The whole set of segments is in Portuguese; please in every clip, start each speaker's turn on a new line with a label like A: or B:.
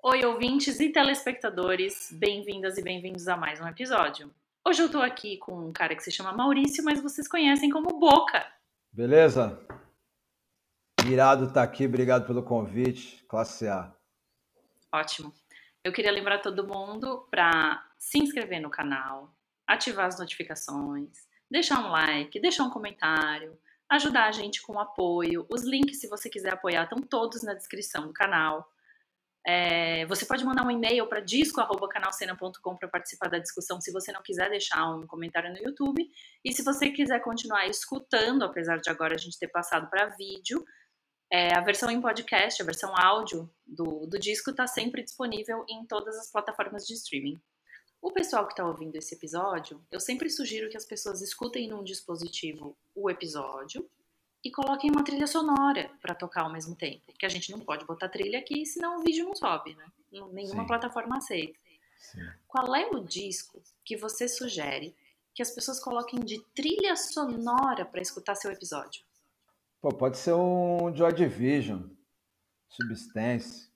A: Oi, ouvintes e telespectadores, bem-vindas e bem-vindos a mais um episódio. Hoje eu tô aqui com um cara que se chama Maurício, mas vocês conhecem como Boca.
B: Beleza? Irado tá aqui, obrigado pelo convite, classe A.
A: Ótimo. Eu queria lembrar todo mundo para se inscrever no canal, ativar as notificações, deixar um like, deixar um comentário, ajudar a gente com apoio. Os links, se você quiser apoiar, estão todos na descrição do canal. É, você pode mandar um e-mail para disco.canalcena.com para participar da discussão se você não quiser deixar um comentário no YouTube. E se você quiser continuar escutando, apesar de agora a gente ter passado para vídeo, é, a versão em podcast, a versão áudio do, do disco está sempre disponível em todas as plataformas de streaming. O pessoal que está ouvindo esse episódio, eu sempre sugiro que as pessoas escutem num dispositivo o episódio e coloquem uma trilha sonora para tocar ao mesmo tempo. Porque a gente não pode botar trilha aqui, senão o vídeo não sobe, né? Nenhuma Sim. plataforma aceita. Sim. Qual é o disco que você sugere que as pessoas coloquem de trilha sonora para escutar seu episódio?
B: Pô, pode ser um Joy Division, Substance.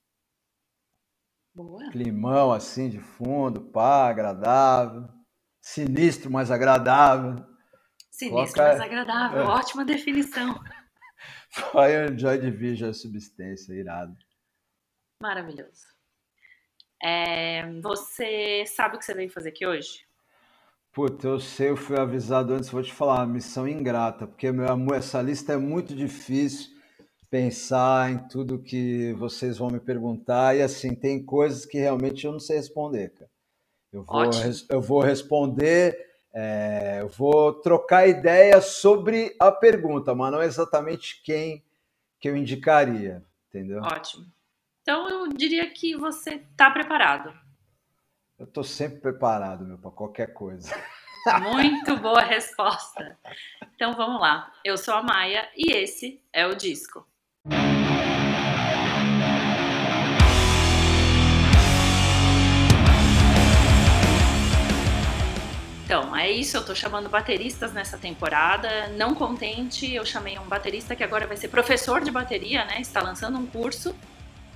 A: Boa.
B: Climão assim de fundo, pá, agradável. Sinistro, mas agradável.
A: Sinistro, Coloca... mas agradável. É. Ótima definição.
B: Foi um Joy Division substância, irado.
A: Maravilhoso. É, você sabe o que você veio fazer aqui hoje?
B: Puta, eu sei, eu fui avisado antes, vou te falar, missão ingrata, porque meu amor, essa lista é muito difícil pensar em tudo que vocês vão me perguntar, e assim, tem coisas que realmente eu não sei responder, cara. Eu vou, eu vou responder é, eu vou trocar ideia sobre a pergunta, mas não exatamente quem que eu indicaria, entendeu?
A: Ótimo. Então eu diria que você está preparado.
B: Eu estou sempre preparado, meu, para qualquer coisa.
A: Muito boa resposta. Então vamos lá. Eu sou a Maia e esse é o disco. Então, é isso, eu tô chamando bateristas nessa temporada. Não contente, eu chamei um baterista que agora vai ser professor de bateria, né? Está lançando um curso.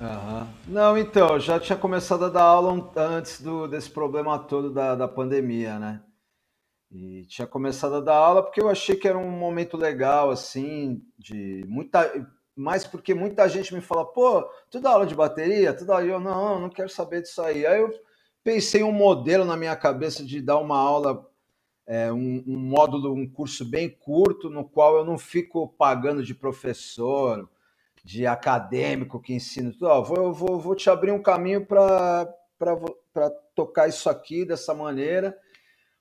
B: Uhum. Não, então, eu já tinha começado a dar aula antes do, desse problema todo da, da pandemia, né? E tinha começado a dar aula porque eu achei que era um momento legal, assim, de muita. Mas porque muita gente me fala, pô, tu dá aula de bateria? Tu dá... Eu, não, não quero saber disso aí. Aí eu pensei um modelo na minha cabeça de dar uma aula, é, um, um, módulo, um curso bem curto, no qual eu não fico pagando de professor, de acadêmico que ensina tudo. Ó, vou, vou, vou te abrir um caminho para tocar isso aqui dessa maneira.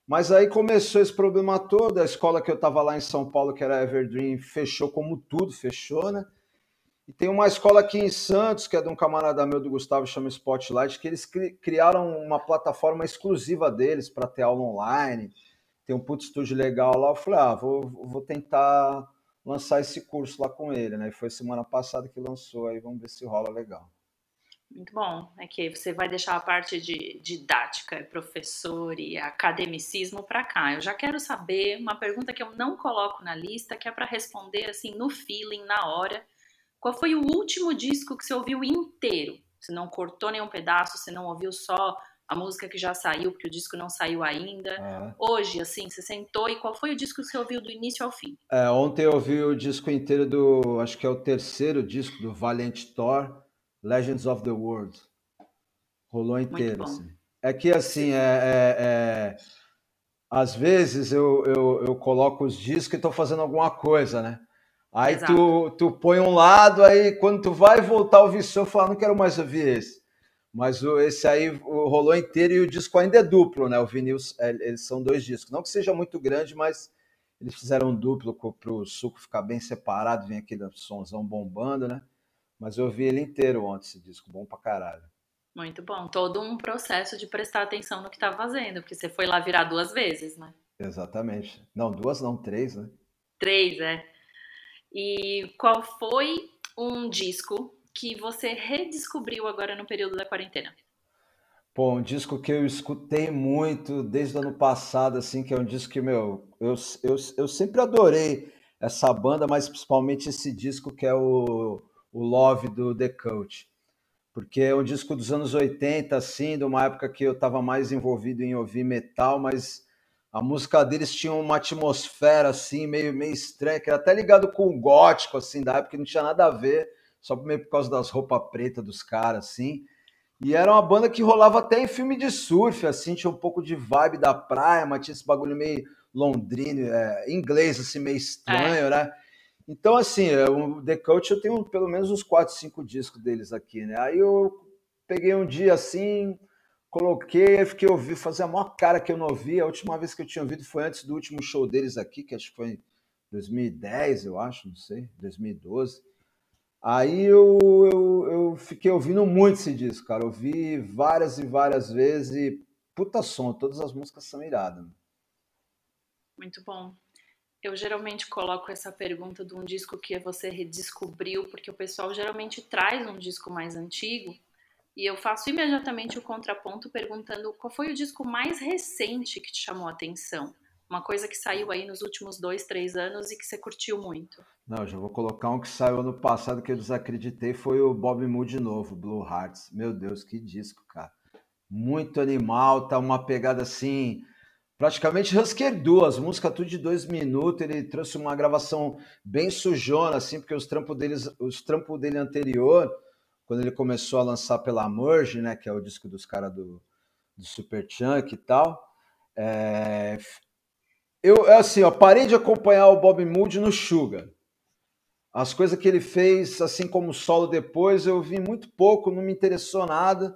B: Mas aí começou esse problema todo. A escola que eu estava lá em São Paulo, que era Everdream, fechou como tudo fechou, né? E tem uma escola aqui em Santos, que é de um camarada meu do Gustavo, chama Spotlight, que eles criaram uma plataforma exclusiva deles para ter aula online. Tem um puto estúdio legal lá. Eu falei, ah, vou, vou tentar lançar esse curso lá com ele, né? E foi semana passada que lançou, aí vamos ver se rola legal.
A: Muito bom. É que você vai deixar a parte de didática, professor e academicismo para cá. Eu já quero saber uma pergunta que eu não coloco na lista, que é para responder assim no feeling, na hora qual foi o último disco que você ouviu inteiro? Você não cortou nenhum pedaço, você não ouviu só a música que já saiu, porque o disco não saiu ainda. É. Hoje, assim, você sentou e qual foi o disco que você ouviu do início ao fim?
B: É, ontem eu ouvi o disco inteiro do, acho que é o terceiro disco do Valiant Thor, Legends of the World. Rolou inteiro, assim. É que, assim, é, é, é, às vezes eu, eu, eu coloco os discos e estou fazendo alguma coisa, né? Aí tu, tu põe um lado, aí quando tu vai voltar o visor, fala, não quero mais ouvir esse. Mas o, esse aí rolou inteiro e o disco ainda é duplo, né? O vinil, é, eles são dois discos. Não que seja muito grande, mas eles fizeram um duplo para o suco ficar bem separado, vem aquele somzão bombando, né? Mas eu ouvi ele inteiro ontem, esse disco, bom pra caralho.
A: Muito bom. Todo um processo de prestar atenção no que tá fazendo, porque você foi lá virar duas vezes, né?
B: Exatamente. Não, duas não, três, né?
A: Três, é. E qual foi um disco que você redescobriu agora no período da quarentena?
B: Pô, um disco que eu escutei muito desde o ano passado, assim, que é um disco que, meu, eu, eu, eu sempre adorei essa banda, mas principalmente esse disco que é o, o Love do The Coach. porque é um disco dos anos 80, assim, de uma época que eu estava mais envolvido em ouvir metal, mas a música deles tinha uma atmosfera, assim, meio, meio estranha, que era até ligado com o gótico, assim, da época, que não tinha nada a ver, só meio por causa das roupas pretas dos caras, assim. E era uma banda que rolava até em filme de surf, assim, tinha um pouco de vibe da praia, mas tinha esse bagulho meio londrino, é, inglês, assim, meio estranho, é. né? Então, assim, é, o The Coach eu tenho pelo menos uns 4, 5 discos deles aqui, né? Aí eu peguei um dia assim, coloquei, fiquei ouvindo, fazia a maior cara que eu não ouvia. A última vez que eu tinha ouvido foi antes do último show deles aqui, que acho que foi em 2010, eu acho, não sei, 2012. Aí eu, eu, eu fiquei ouvindo muito esse disco, cara. Ouvi várias e várias vezes e puta som, todas as músicas são iradas.
A: Muito bom. Eu geralmente coloco essa pergunta de um disco que você redescobriu, porque o pessoal geralmente traz um disco mais antigo, e eu faço imediatamente o contraponto perguntando qual foi o disco mais recente que te chamou a atenção. Uma coisa que saiu aí nos últimos dois, três anos e que você curtiu muito.
B: Não, já vou colocar um que saiu ano passado que eu desacreditei, foi o Bob Mood de novo, Blue Hearts. Meu Deus, que disco, cara. Muito animal, tá uma pegada assim praticamente Husker Du, as músicas tudo de dois minutos, ele trouxe uma gravação bem sujona, assim, porque os trampos deles, os trampos dele anterior, quando ele começou a lançar pela Merge, né, que é o disco dos caras do, do Super Chunk e tal, é... eu, é assim, ó, parei de acompanhar o Bob Mood no Sugar. As coisas que ele fez, assim como o solo depois, eu vi muito pouco, não me interessou nada,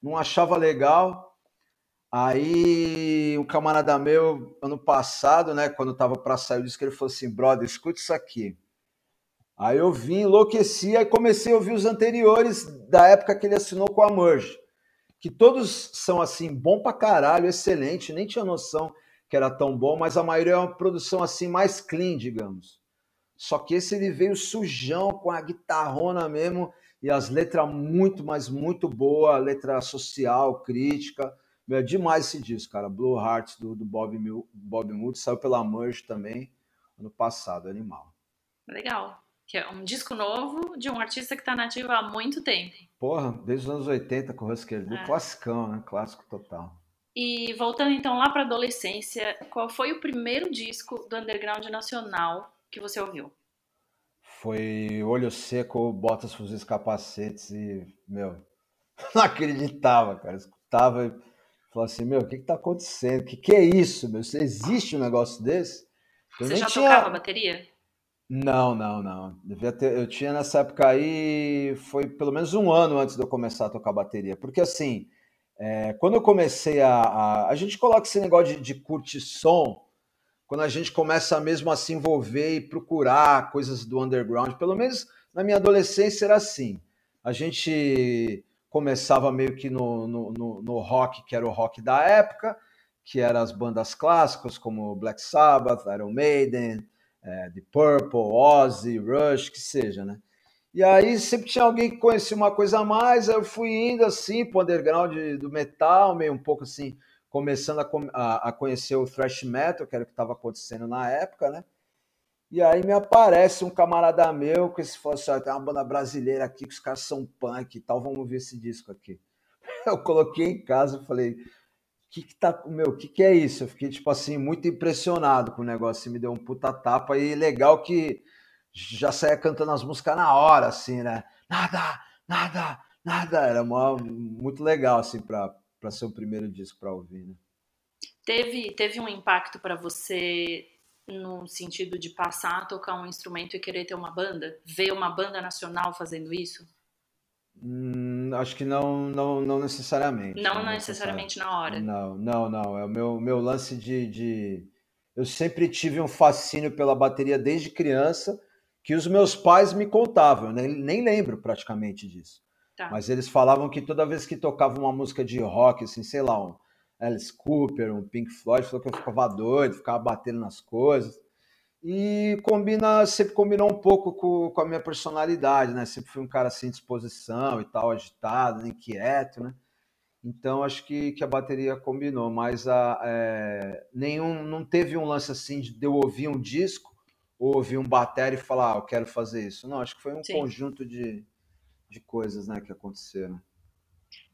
B: não achava legal. Aí um camarada meu, ano passado, né, quando tava para sair disse que ele falou assim, brother, escuta isso aqui. Aí eu vim, enlouqueci e comecei a ouvir os anteriores da época que ele assinou com a Merge. Que todos são assim, bom pra caralho, excelente, nem tinha noção que era tão bom, mas a maioria é uma produção assim mais clean, digamos. Só que esse ele veio sujão com a guitarrona mesmo e as letras muito, mas muito boa, letra social, crítica é demais esse disco, cara. Blue Hearts do, do Bob, Bob Mood saiu pela Merge também ano passado, animal.
A: Legal. Que é um disco novo de um artista que está nativo há muito tempo.
B: Porra, desde os anos 80 com o Husker Du, é. classicão, né? Clássico total.
A: E voltando então lá para adolescência, qual foi o primeiro disco do underground nacional que você ouviu?
B: Foi Olho Seco, Botas, Fuzis, Capacetes e, meu, não acreditava, cara. Escutava Falou assim, meu, o que está acontecendo? O que, que é isso, meu? Existe um negócio desse?
A: Eu Você já tinha... tocava bateria?
B: Não, não, não. Devia ter, eu tinha nessa época aí, foi pelo menos um ano antes de eu começar a tocar bateria. Porque assim, é, quando eu comecei a, a, a. gente coloca esse negócio de, de curtir som, quando a gente começa mesmo a se envolver e procurar coisas do underground, pelo menos na minha adolescência era assim. A gente começava meio que no, no, no, no, rock, que era o rock da época, que eram as bandas clássicas como Black Sabbath, Iron Maiden, é, The Purple, Ozzy, Rush, que seja, né? E aí sempre tinha alguém que conhecia uma coisa a mais, aí eu fui indo assim pro underground do metal, meio um pouco assim, começando a, a, conhecer o thrash metal, que era o que estava acontecendo na época, né? E aí me aparece um camarada meu que se fosse, assim, tem uma banda brasileira aqui que os caras são punk e tal, vamos ver esse disco aqui. Eu coloquei em casa e falei, que que tá, meu, que que é isso? Eu fiquei tipo assim muito impressionado com o negócio, me deu um puta tapa e legal que já saía cantando as músicas na hora assim, né? Nada, nada, nada, era uma, muito legal assim para para ser o primeiro disco para ouvir, né?
A: Teve teve um impacto para você no sentido de passar a tocar um instrumento e querer ter uma banda? Ver uma banda nacional fazendo isso?
B: Hum, acho que não, não, não necessariamente.
A: Não, não necessariamente na hora.
B: Não, não, não. É o meu, meu lance de, de. Eu sempre tive um fascínio pela bateria desde criança, que os meus pais me contavam. Eu nem, nem lembro praticamente disso. Tá. Mas eles falavam que toda vez que tocava uma música de rock, assim, sei lá, um, Alice Cooper, um Pink Floyd, falou que eu ficava doido, ficava batendo nas coisas. E combina, sempre combinou um pouco com, com a minha personalidade, né? Sempre fui um cara sem disposição e tal, agitado, inquieto, né? Então acho que, que a bateria combinou, mas a, é, nenhum, não teve um lance assim de eu ouvir um disco, ou ouvir um bateria e falar, ah, eu quero fazer isso. Não, acho que foi um Sim. conjunto de, de coisas né, que aconteceram.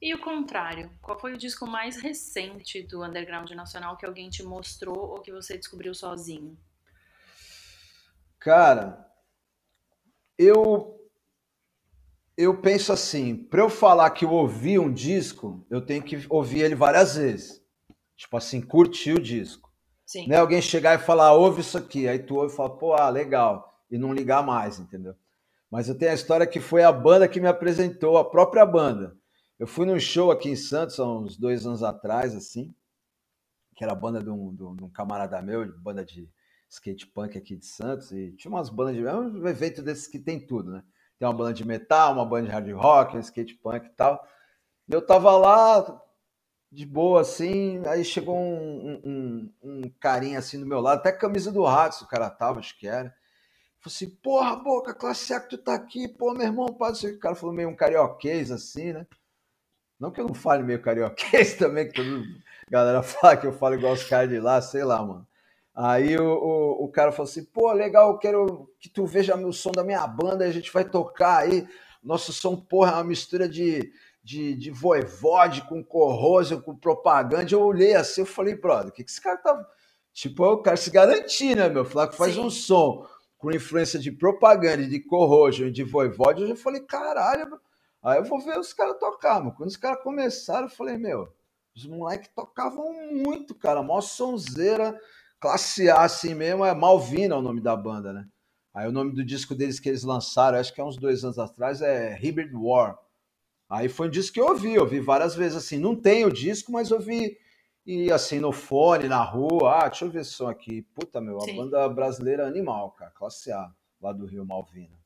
A: E o contrário, qual foi o disco mais recente do underground nacional que alguém te mostrou ou que você descobriu sozinho?
B: Cara, eu eu penso assim, para eu falar que eu ouvi um disco, eu tenho que ouvir ele várias vezes. Tipo assim, curtir o disco. Sim. Não é alguém chegar e falar, ouve isso aqui, aí tu ouve e fala, pô, ah, legal, e não ligar mais, entendeu? Mas eu tenho a história que foi a banda que me apresentou, a própria banda. Eu fui num show aqui em Santos há uns dois anos atrás, assim, que era a banda de um, de um camarada meu, banda de skate punk aqui de Santos, e tinha umas bandas de. É um evento desses que tem tudo, né? Tem uma banda de metal, uma banda de hard rock, um skate punk e tal. E eu tava lá, de boa, assim, aí chegou um, um, um carinha assim do meu lado, até camisa do Ratos o cara tava, acho que era. Falei assim, porra, boca, classe A que tu tá aqui, pô, meu irmão, pode ser. O cara falou meio um carioquês, assim, né? Não que eu não fale meio carioquês também, que a galera fala que eu falo igual os caras de lá, sei lá, mano. Aí o, o, o, cara falou assim: pô, legal, eu quero que tu veja o som da minha banda, a gente vai tocar aí. Nosso som, porra, é uma mistura de, de, de voivode com corroso, com propaganda. Eu olhei assim, eu falei, brother, o que, que esse cara tá. Tipo, o cara se garantir, né, meu? Falar que faz Sim. um som com influência de propaganda, de corrosion, de voivode. Eu já falei, caralho, Aí eu vou ver os caras tocar, mano. Quando os caras começaram, eu falei, meu, os moleques tocavam muito, cara. Mó sonzeira, classe A assim mesmo, é Malvina o nome da banda, né? Aí o nome do disco deles que eles lançaram, acho que é uns dois anos atrás, é Hybrid War. Aí foi um disco que eu ouvi, eu ouvi várias vezes assim. Não tem o disco, mas eu ouvi e assim no fone, na rua. Ah, deixa eu ver esse som aqui. Puta, meu, a Sim. banda brasileira animal, cara, classe A, lá do Rio Malvina.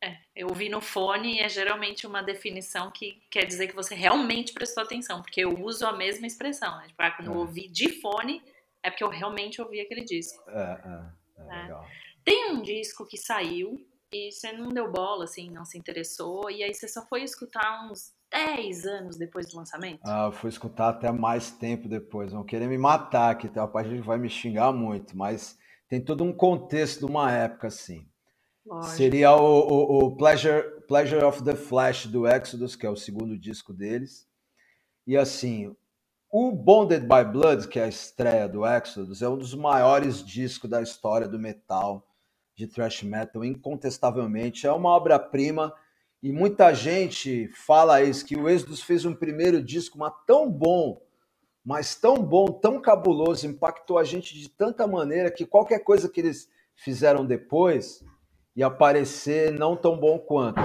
A: É, eu ouvi no fone e é geralmente uma definição que quer dizer que você realmente prestou atenção, porque eu uso a mesma expressão, né? Tipo, ah, quando é. eu ouvi de fone, é porque eu realmente ouvi aquele disco.
B: É, é, é, é. legal.
A: Tem um disco que saiu e você não deu bola, assim, não se interessou, e aí você só foi escutar uns 10 anos depois do lançamento?
B: Ah, eu fui escutar até mais tempo depois. Vão querer me matar aqui, tá? a gente vai me xingar muito, mas tem todo um contexto de uma época, assim. Lógico. Seria o, o, o, Pleasure, Pleasure of the Flash do Exodus, que é o segundo disco deles. E assim, o Bonded by Blood, que é a estreia do Exodus, é um dos maiores discos da história do metal, de thrash metal, incontestavelmente. É uma obra-prima e muita gente fala isso, que o Exodus fez um primeiro disco, mas tão bom, mas tão bom, tão cabuloso, impactou a gente de tanta maneira que qualquer coisa que eles fizeram depois e aparecer não tão bom quanto.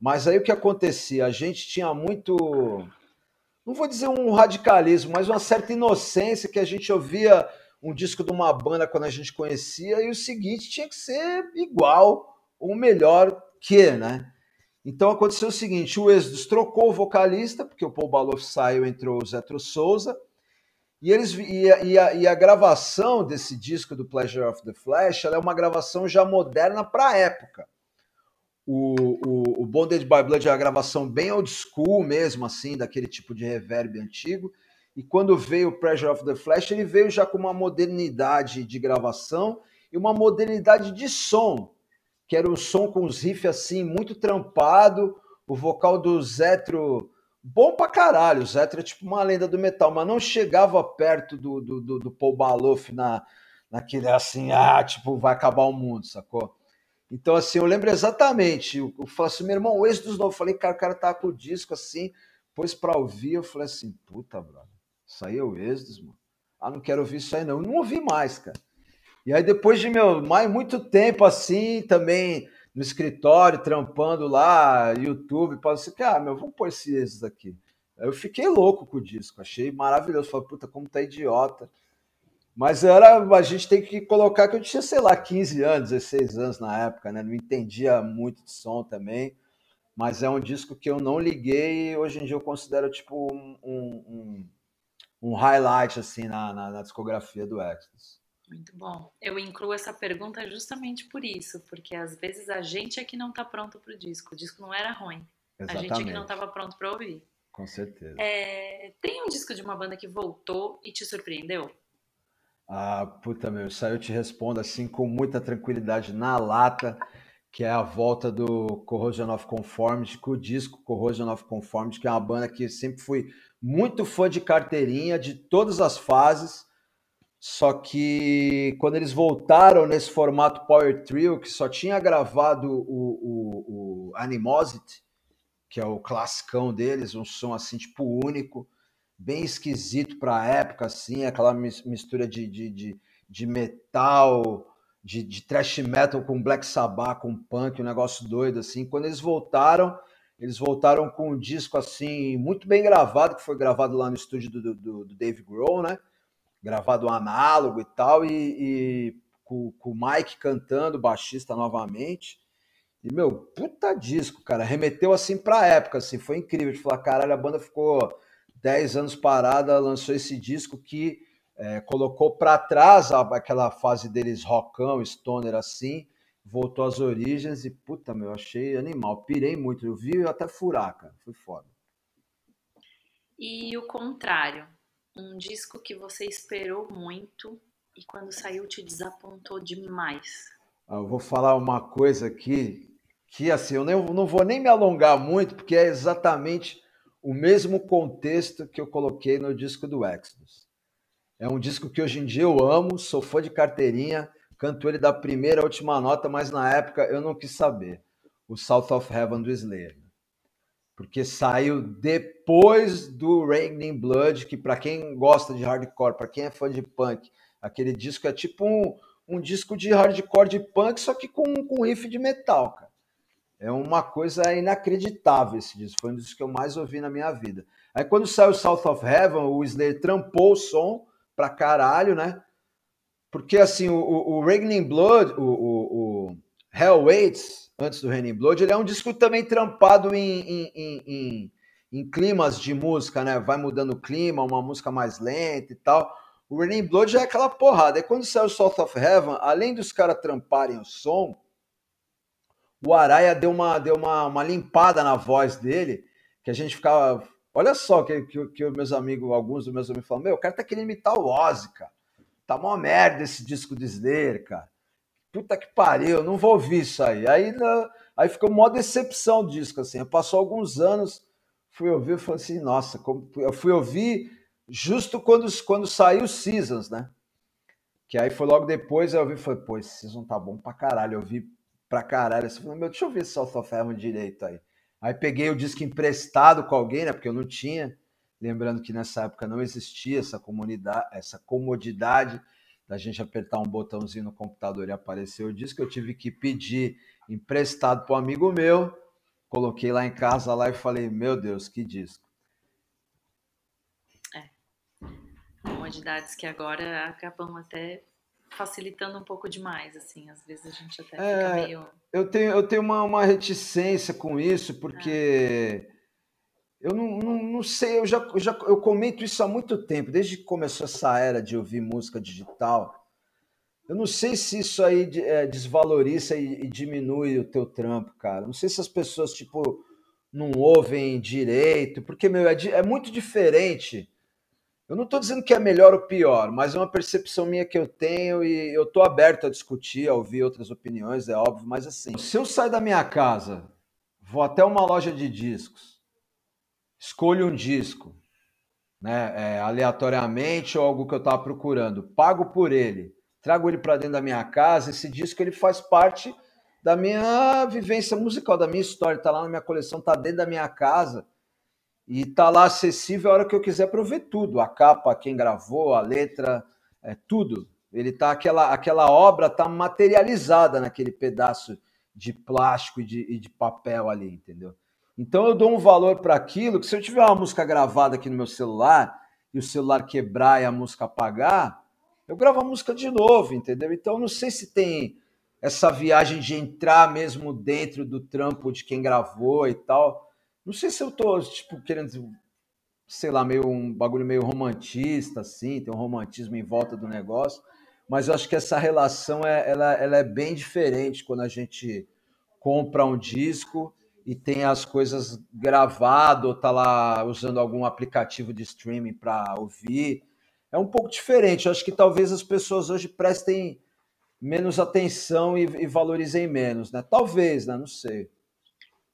B: Mas aí o que acontecia? A gente tinha muito, não vou dizer um radicalismo, mas uma certa inocência que a gente ouvia um disco de uma banda quando a gente conhecia e o seguinte tinha que ser igual ou melhor que, né? Então aconteceu o seguinte: o Exodus trocou o vocalista, porque o Paul Baloff saiu, entrou o Zetro Souza, e, eles, e a, e, a, e, a, gravação desse disco do Pleasure of the Flash é uma gravação já moderna para a época. O, o, o Bonded by Blood é uma gravação bem old school mesmo, assim, daquele tipo de reverb antigo. E quando veio o Pleasure of the Flash, ele veio já com uma modernidade de gravação e uma modernidade de som, que era um som com os riffs assim, muito trampado, o vocal do Zetro bom pra caralho. O Zetra é tipo uma lenda do metal, mas não chegava perto do, do, do, do Paul Baloff na, naquele assim, ah, tipo, vai acabar o mundo, sacou? Então, assim, eu lembro exatamente. Eu, eu falei assim, meu irmão, o êxito dos novos. Falei, cara, o cara tá com o disco assim, pôs pra ouvir. Eu falei assim, puta, brother, isso aí é o êxito, mano. Ah, não quero ouvir isso aí, não. Eu não ouvi mais, cara. E aí, depois de meu, mais muito tempo assim, também no escritório, trampando lá, YouTube, ser que, ah, meu, vamos pôr esses aqui. Eu fiquei louco com o disco, achei maravilhoso. Falei, puta, como tá idiota. Mas era, a gente tem que colocar que eu tinha, sei lá, 15 anos, 16 anos na época, né? Não entendia muito de som também. Mas é um disco que eu não liguei e hoje em dia eu considero tipo um, um, um highlight assim na, na, na discografia do Exodus.
A: Muito bom. Eu incluo essa pergunta justamente por isso, porque às vezes a gente é que não está pronto para o disco. O disco não era ruim. Exatamente. A gente é que não estava pronto para ouvir.
B: Com certeza.
A: É, tem um disco de uma banda que voltou e te surpreendeu?
B: Ah, puta meu, isso aí eu te respondo assim com muita tranquilidade na lata, que é a volta do Corrosion of Conformity, com o disco Corrosion of Conformity, que é uma banda que sempre fui muito fã de carteirinha, de todas as fases, só que quando eles voltaram nesse formato Power Trio, que só tinha gravado o, o, o Animosity, que é o classicão deles, um som assim, tipo, único, bem esquisito para a época, assim, aquela mistura de, de, de, de metal, de, de thrash metal com Black Sabbath, com punk, um negócio doido, assim. Quando eles voltaram, eles voltaram com um disco, assim, muito bem gravado, que foi gravado lá no estúdio do, do, do Dave Grohl, né? Gravado análogo e tal, e, e com, com o Mike cantando, baixista novamente. E, meu, puta disco, cara. Remeteu, assim, pra época, assim. Foi incrível. De falar, caralho, a banda ficou 10 anos parada, lançou esse disco que é, colocou para trás aquela fase deles rockão, stoner assim, voltou às origens e puta, meu, achei animal, pirei muito, eu vi até furar, cara, foi foda.
A: E o contrário, um disco que você esperou muito e quando saiu te desapontou demais.
B: Ah, eu vou falar uma coisa aqui que assim, eu não, não vou nem me alongar muito, porque é exatamente o mesmo contexto que eu coloquei no disco do Exodus. É um disco que hoje em dia eu amo, sou fã de carteirinha, canto ele da primeira à última nota, mas na época eu não quis saber. O South of Heaven do Slayer. Porque saiu depois do Raining Blood, que para quem gosta de hardcore, para quem é fã de punk, aquele disco é tipo um, um disco de hardcore de punk, só que com, com riff de metal, cara. É uma coisa inacreditável esse disco. Foi um dos que eu mais ouvi na minha vida. Aí quando saiu South of Heaven, o Slayer trampou o som pra caralho, né? Porque assim, o, o, Raining Blood, o, o, o Hell Waits, antes do Raining Blood, ele é um disco também trampado em, em, em, em, em climas de música, né? Vai mudando o clima, uma música mais lenta e tal. O Raining Blood já é aquela porrada. E quando saiu South of Heaven, além dos caras tramparem o som, o Araia deu uma, deu uma, uma limpada na voz dele, que a gente ficava Olha só que, que, que meus amigos, alguns dos meus amigos falam: Meu, o cara tá querendo imitar o Ozzy, cara. Tá uma merda esse disco de Slayer, cara. Puta que pariu, não vou ouvir isso aí. Aí, aí ficou uma decepção o disco, assim. Passou alguns anos, fui ouvir e falei assim: Nossa, como... eu fui ouvir justo quando, quando saiu Seasons, né? Que aí foi logo depois, eu ouvi e falei: Pô, esse Season tá bom pra caralho. Eu ouvi pra caralho. Falei, meu, deixa eu ver South of Heaven direito aí. Aí peguei o disco emprestado com alguém, né? Porque eu não tinha. Lembrando que nessa época não existia essa comunidade, essa comodidade da gente apertar um botãozinho no computador e aparecer o disco. Eu tive que pedir emprestado para um amigo meu. Coloquei lá em casa lá e falei: Meu Deus, que disco.
A: É. Comodidades que agora acabam até facilitando um pouco demais, assim. Às vezes a gente até é, fica meio.
B: Eu tenho, eu tenho uma, uma reticência com isso, porque eu não, não, não, sei, eu já, já eu comento isso há muito tempo, desde que começou essa era de ouvir música digital. Eu não sei se isso aí é, desvaloriza e, e diminui o teu trampo, cara. Não sei se as pessoas, tipo, não ouvem direito, porque, meu, é, é muito diferente eu não estou dizendo que é melhor ou pior, mas é uma percepção minha que eu tenho e eu estou aberto a discutir, a ouvir outras opiniões, é óbvio, mas assim, se eu sair da minha casa, vou até uma loja de discos, escolho um disco, né, é, aleatoriamente ou algo que eu estava procurando, pago por ele, trago ele para dentro da minha casa, esse disco ele faz parte da minha vivência musical, da minha história, está lá na minha coleção, está dentro da minha casa e tá lá acessível a hora que eu quiser para ver tudo, a capa, quem gravou, a letra, é tudo. Ele tá aquela aquela obra tá materializada naquele pedaço de plástico e de, e de papel ali, entendeu? Então eu dou um valor para aquilo que se eu tiver uma música gravada aqui no meu celular e o celular quebrar e a música apagar, eu gravo a música de novo, entendeu? Então não sei se tem essa viagem de entrar mesmo dentro do trampo de quem gravou e tal. Não sei se eu tô, tipo, querendo, sei lá, meio um bagulho meio romantista, assim, tem um romantismo em volta do negócio, mas eu acho que essa relação é, ela, ela é bem diferente quando a gente compra um disco e tem as coisas gravado ou tá lá usando algum aplicativo de streaming para ouvir. É um pouco diferente. Eu acho que talvez as pessoas hoje prestem menos atenção e, e valorizem menos, né? Talvez, né? Não sei.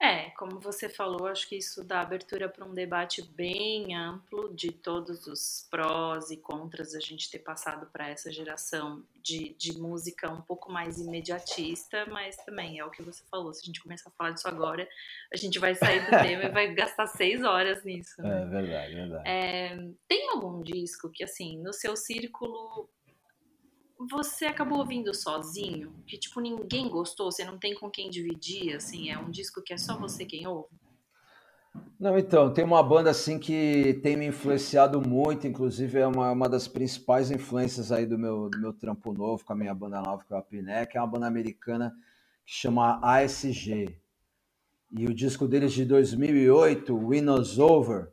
A: É, como você falou, acho que isso dá abertura para um debate bem amplo de todos os prós e contras a gente ter passado para essa geração de, de música um pouco mais imediatista, mas também é o que você falou. Se a gente começar a falar disso agora, a gente vai sair do tema e vai gastar seis horas nisso.
B: Né? É verdade, verdade.
A: É, tem algum disco que, assim, no seu círculo você acabou ouvindo sozinho? Que, tipo, ninguém gostou? Você não tem com quem dividir, assim? É um disco que é só você quem ouve?
B: Não, então, tem uma banda, assim, que tem me influenciado muito, inclusive é uma, uma das principais influências aí do meu, do meu trampo novo, com a minha banda nova, que é a Piné, que é uma banda americana que chama ASG. E o disco deles de 2008, Windows Over,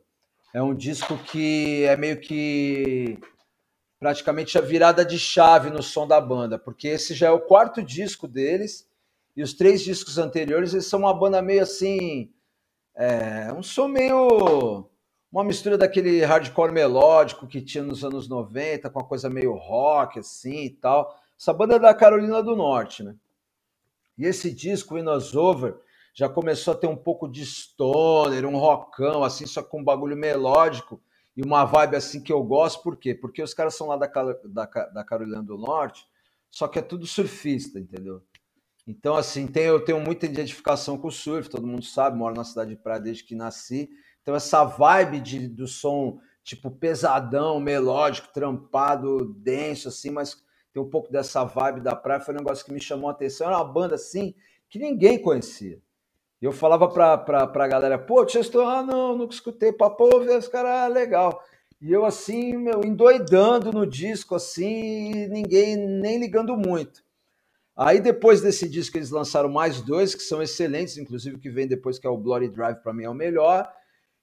B: é um disco que é meio que praticamente a virada de chave no som da banda, porque esse já é o quarto disco deles e os três discos anteriores eles são uma banda meio assim, é, um som meio uma mistura daquele hardcore melódico que tinha nos anos 90 com uma coisa meio rock assim e tal. Essa banda é da Carolina do Norte, né? E esse disco, Windows Over, já começou a ter um pouco de stoner, um rockão, assim, só com um bagulho melódico e uma vibe assim que eu gosto, por quê? Porque os caras são lá da, da, da Carolina do Norte, só que é tudo surfista, entendeu? Então, assim, tem, eu tenho muita identificação com o surf, todo mundo sabe, moro na cidade de praia desde que nasci. Então, essa vibe de, do som, tipo, pesadão, melódico, trampado, denso, assim, mas tem um pouco dessa vibe da praia, foi um negócio que me chamou a atenção. Era uma banda, assim, que ninguém conhecia. E eu falava pra, pra, pra galera, pô, Chester, ah, não, nunca escutei, papo, os caras, ah, legal. E eu assim, meu, endoidando no disco, assim, ninguém nem ligando muito. Aí depois desse disco eles lançaram mais dois, que são excelentes, inclusive que vem depois, que é o Bloody Drive, para mim é o melhor.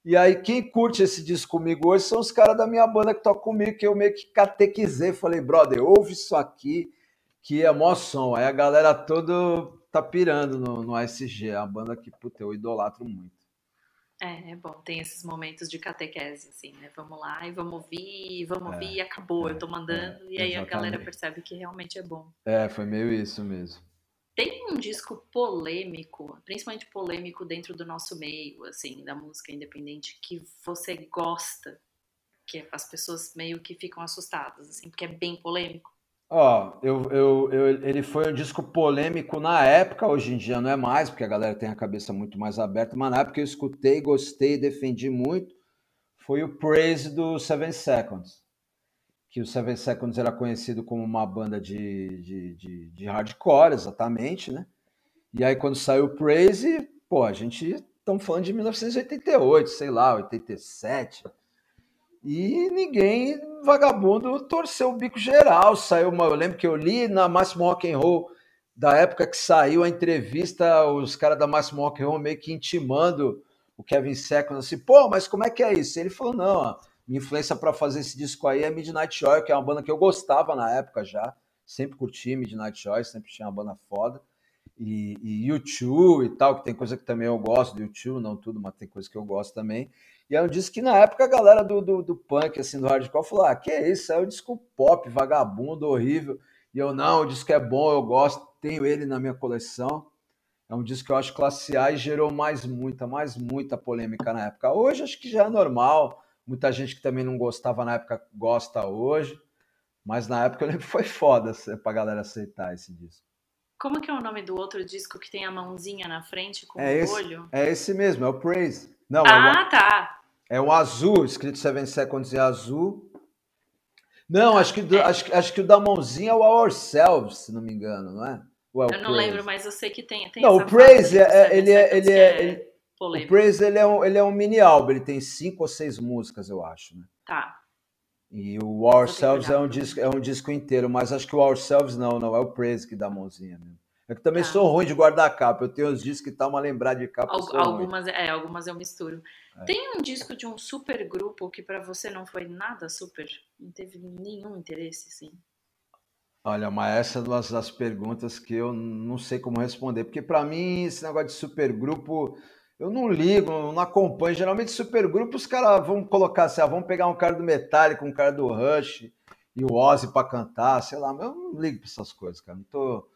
B: E aí quem curte esse disco comigo hoje são os caras da minha banda que tocam comigo, que eu meio que catequizei, falei, brother, ouve isso aqui, que é mó som. Aí a galera toda tá pirando no, no ASG, é uma banda que, puta, eu idolatro muito.
A: É, é bom, tem esses momentos de catequese, assim, né? Vamos lá e vamos ouvir, vamos é, ouvir e acabou, é, eu tô mandando, é, e aí a galera percebe que realmente é bom.
B: É, foi meio isso mesmo.
A: Tem um disco polêmico, principalmente polêmico dentro do nosso meio, assim, da música independente, que você gosta, que as pessoas meio que ficam assustadas, assim, porque é bem polêmico?
B: Ó, eu, eu, eu, ele foi um disco polêmico na época, hoje em dia não é mais, porque a galera tem a cabeça muito mais aberta, mas na época eu escutei, gostei, defendi muito, foi o Praise do Seven Seconds. Que o Seven Seconds era conhecido como uma banda de, de, de, de hardcore, exatamente, né? E aí quando saiu o Praise, pô, a gente estamos falando de 1988, sei lá, 87. E ninguém, vagabundo, torceu o bico geral. Saiu uma. Eu lembro que eu li na Máximo Rock and Roll, da época que saiu a entrevista, os caras da Máximo Rock and Roll meio que intimando o Kevin Seconds assim, pô, mas como é que é isso? Ele falou: não, ó, minha influência para fazer esse disco aí é Midnight Oil, que é uma banda que eu gostava na época já. Sempre curti Midnight Oil, sempre tinha uma banda foda. E, e YouTube e tal, que tem coisa que também eu gosto do YouTube, não tudo, mas tem coisa que eu gosto também. E aí eu disse que na época a galera do, do, do punk, assim, do hardcore, falou: ah, que é isso? É o disco pop, vagabundo, horrível. E eu, não, o disco é bom, eu gosto, tenho ele na minha coleção. É um disco que eu acho classe A e gerou mais muita, mais muita polêmica na época. Hoje acho que já é normal. Muita gente que também não gostava na época gosta hoje. Mas na época eu lembro que foi foda pra galera aceitar esse disco.
A: Como que é o nome do outro disco que tem a mãozinha na frente com
B: é
A: o
B: esse,
A: olho?
B: É esse mesmo, é o Praise. Não,
A: ah,
B: é o,
A: tá.
B: É o azul, escrito Seven Seconds em azul. Não, acho que, do, é. acho, acho que o da mãozinha é o Ourselves, se não me engano, não é?
A: é eu não lembro, mas eu sei que tem. tem
B: não, o Praise, é, ele é. Ele é, ele, o Praise ele é, um, ele é um mini álbum, ele tem cinco ou seis músicas, eu acho. Né?
A: Tá.
B: E o Ourselves é um, disco, é um disco inteiro, mas acho que o Ourselves não, não, é o Praise que dá a mãozinha mesmo. É que também tá. sou ruim de guardar capa. Eu tenho os discos que tá uma lembrar de capa.
A: algumas, é, algumas eu misturo. É. Tem um disco de um super grupo que para você não foi nada super? Não teve nenhum interesse, sim?
B: Olha, mas essa é uma das perguntas que eu não sei como responder. Porque para mim, esse negócio de super grupo, eu não ligo, não acompanho. Geralmente, super grupo, os caras vão colocar assim, ah, vamos pegar um cara do Metallica, um cara do Rush, e o Ozzy para cantar, sei lá, eu não ligo para essas coisas, cara. Não tô,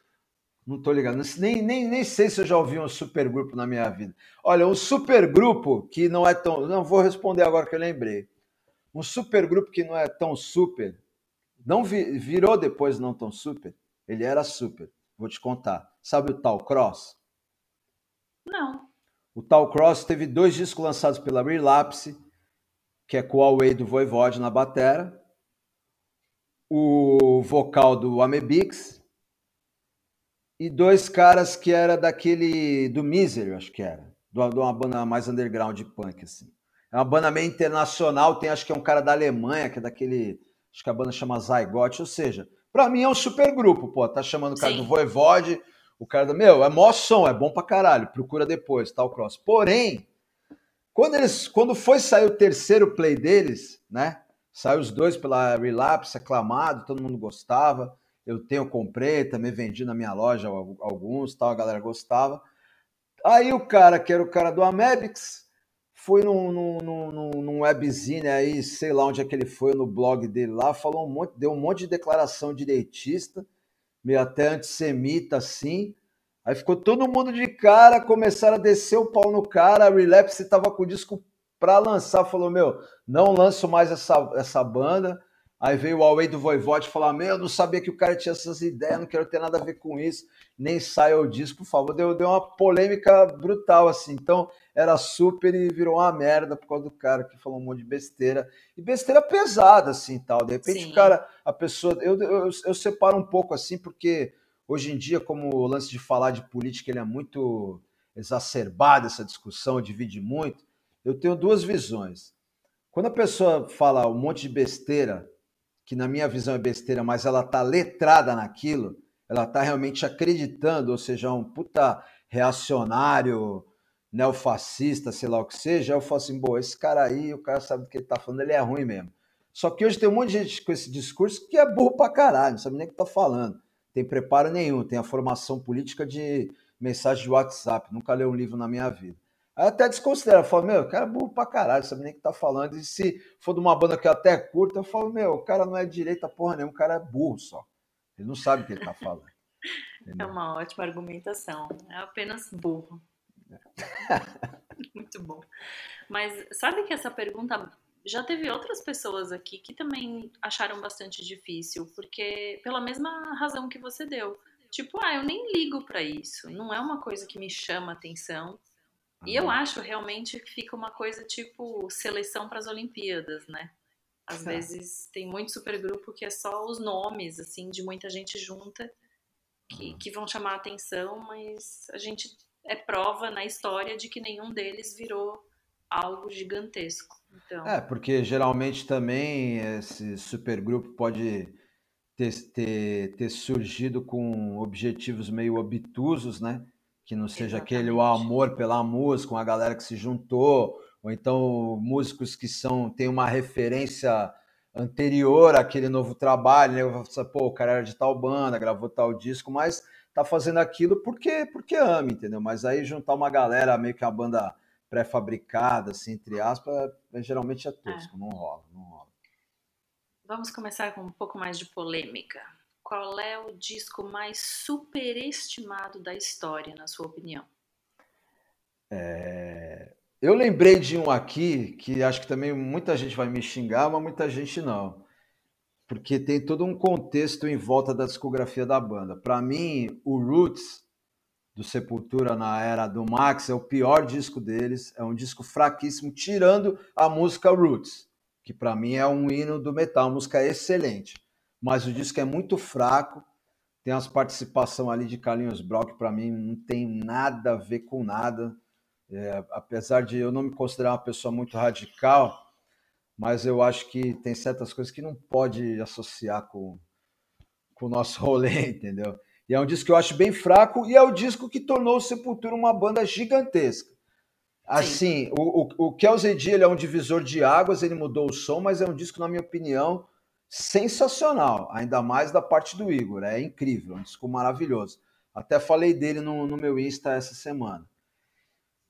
B: não tô ligado. Nem, nem, nem sei se eu já ouvi um supergrupo na minha vida. Olha, um supergrupo que não é tão. Não vou responder agora que eu lembrei. Um supergrupo que não é tão super, não vi, virou depois não tão super. Ele era super. Vou te contar. Sabe o Tal Cross?
A: Não.
B: O Tal Cross teve dois discos lançados pela Relapse, que é com o Away do Voivode na batera, o vocal do Amebix e dois caras que era daquele do Misery, acho que era, de uma banda mais underground de punk assim. É uma banda meio internacional, tem acho que é um cara da Alemanha, que é daquele, acho que a banda chama Zygote, ou seja, para mim é um super grupo, pô, tá chamando o cara Sim. do Voivode, o cara do meu, é mó som, é bom pra caralho, procura depois, tal tá, cross. Porém, quando eles, quando foi sair o terceiro play deles, né? Saiu os dois pela Relapse, aclamado, todo mundo gostava. Eu tenho, comprei, também vendi na minha loja alguns, tal, a galera gostava. Aí o cara, que era o cara do Amebix, foi num, num, num, num webzine aí, sei lá onde é que ele foi, no blog dele lá, falou um monte, deu um monte de declaração direitista, meio até antissemita assim. Aí ficou todo mundo de cara, começaram a descer o pau no cara. A Relapse estava com o disco para lançar, falou: Meu, não lanço mais essa, essa banda. Aí veio o Away do Voivode falar: Meu, eu não sabia que o cara tinha essas ideias, não quero ter nada a ver com isso, nem saia o disco, por favor. Deu, deu uma polêmica brutal, assim. Então, era super e virou uma merda por causa do cara que falou um monte de besteira. E besteira pesada, assim, tal. De repente, Sim. o cara, a pessoa. Eu, eu, eu separo um pouco assim, porque hoje em dia, como o lance de falar de política, ele é muito exacerbado, essa discussão divide muito. Eu tenho duas visões. Quando a pessoa fala um monte de besteira, que na minha visão é besteira, mas ela tá letrada naquilo, ela tá realmente acreditando, ou seja, um puta reacionário, neofascista, sei lá o que seja, eu falo assim, boa, esse cara aí, o cara sabe do que ele tá falando, ele é ruim mesmo. Só que hoje tem um monte de gente com esse discurso que é burro pra caralho, não sabe nem o que tá falando. Tem preparo nenhum, tem a formação política de mensagem de WhatsApp, nunca leu um livro na minha vida. Aí até desconsidera, falo, meu, o cara é burro pra caralho, sabe nem o que tá falando. E se for de uma banda que eu até curto, eu falo, meu, o cara não é direita porra nenhuma, o cara é burro só. Ele não sabe o que ele tá falando.
A: Entendeu? É uma ótima argumentação. É apenas burro. Muito bom. Mas sabe que essa pergunta já teve outras pessoas aqui que também acharam bastante difícil, porque pela mesma razão que você deu. Tipo, ah, eu nem ligo para isso. Não é uma coisa que me chama atenção. E eu acho realmente que fica uma coisa tipo seleção para as Olimpíadas, né? Às é. vezes tem muito supergrupo que é só os nomes, assim, de muita gente junta que, uhum. que vão chamar a atenção, mas a gente é prova na história de que nenhum deles virou algo gigantesco. Então...
B: É, porque geralmente também esse supergrupo pode ter, ter, ter surgido com objetivos meio obtusos, né? Que não seja Exatamente. aquele o amor pela música, com a galera que se juntou, ou então músicos que são têm uma referência anterior àquele novo trabalho, né? Você, Pô, o cara era de tal banda, gravou tal disco, mas tá fazendo aquilo porque porque ama, entendeu? Mas aí juntar uma galera meio que a banda pré-fabricada, assim, entre aspas, é, geralmente é tosco, é. não rola, não rola.
A: Vamos começar com um pouco mais de polêmica qual é o disco mais superestimado da história, na sua opinião?
B: É... Eu lembrei de um aqui que acho que também muita gente vai me xingar, mas muita gente não. Porque tem todo um contexto em volta da discografia da banda. Para mim, o Roots do Sepultura na era do Max é o pior disco deles. É um disco fraquíssimo, tirando a música Roots, que para mim é um hino do metal, música excelente mas o disco é muito fraco. Tem umas participação ali de Carlinhos Brock, para mim não tem nada a ver com nada. É, apesar de eu não me considerar uma pessoa muito radical, mas eu acho que tem certas coisas que não pode associar com, com o nosso rolê, entendeu? E é um disco que eu acho bem fraco e é o disco que tornou o Sepultura uma banda gigantesca. Assim, Sim. o, o, o Kelsey ele é um divisor de águas, ele mudou o som, mas é um disco, na minha opinião, sensacional, ainda mais da parte do Igor. É incrível, um disco maravilhoso. Até falei dele no, no meu Insta essa semana.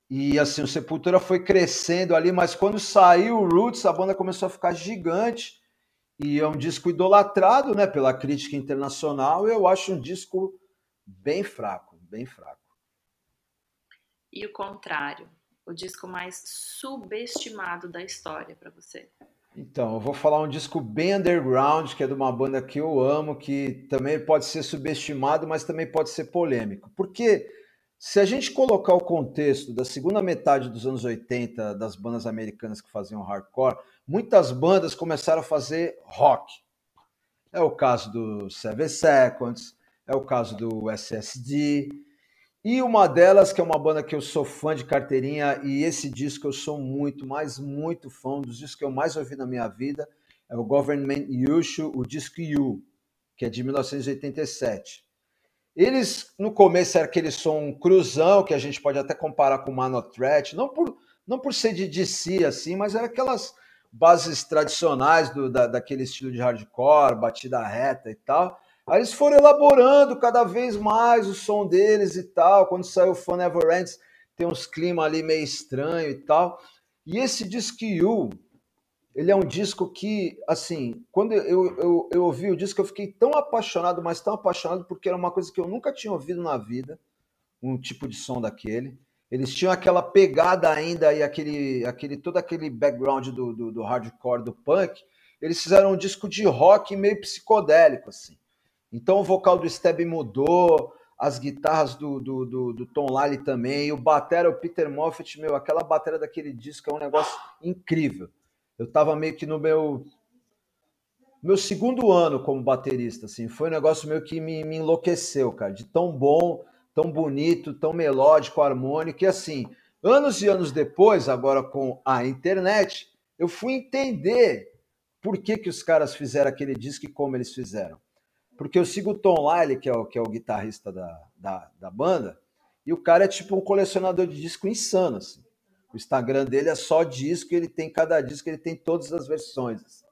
B: E assim, o Sepultura foi crescendo ali, mas quando saiu o Roots, a banda começou a ficar gigante. e é um disco idolatrado né, pela crítica internacional. Eu acho um disco bem fraco, bem fraco.
A: E o contrário, o disco mais subestimado da história para você?
B: Então, eu vou falar um disco bem underground, que é de uma banda que eu amo, que também pode ser subestimado, mas também pode ser polêmico. Porque se a gente colocar o contexto da segunda metade dos anos 80 das bandas americanas que faziam hardcore, muitas bandas começaram a fazer rock. É o caso do Seven Seconds, é o caso do SSD, e uma delas, que é uma banda que eu sou fã de carteirinha, e esse disco eu sou muito, mas muito fã, um dos discos que eu mais ouvi na minha vida, é o Government Yushu, o disco You, que é de 1987. Eles, no começo, era aquele som cruzão, que a gente pode até comparar com o Manotret, não por, não por ser de DC, assim, mas era aquelas bases tradicionais do, da, daquele estilo de hardcore, batida reta e tal. Aí eles foram elaborando cada vez mais o som deles e tal. Quando saiu o Fun Never Ends, tem uns climas ali meio estranho e tal. E esse disco You, ele é um disco que, assim, quando eu, eu, eu ouvi o disco, eu fiquei tão apaixonado, mas tão apaixonado, porque era uma coisa que eu nunca tinha ouvido na vida, um tipo de som daquele. Eles tinham aquela pegada ainda e aquele, aquele todo aquele background do, do, do hardcore, do punk. Eles fizeram um disco de rock meio psicodélico, assim. Então o vocal do Steb mudou, as guitarras do, do, do, do Tom Lally também, o batera, o Peter Moffat, meu, aquela bateria daquele disco é um negócio incrível. Eu tava meio que no meu meu segundo ano como baterista, assim, foi um negócio meio que me, me enlouqueceu, cara, de tão bom, tão bonito, tão melódico, harmônico, e assim, anos e anos depois, agora com a internet, eu fui entender por que, que os caras fizeram aquele disco e como eles fizeram porque eu sigo o Tom Lyle, que é o, que é o guitarrista da, da, da banda, e o cara é tipo um colecionador de disco insano. Assim. O Instagram dele é só disco, ele tem cada disco, ele tem todas as versões. Assim.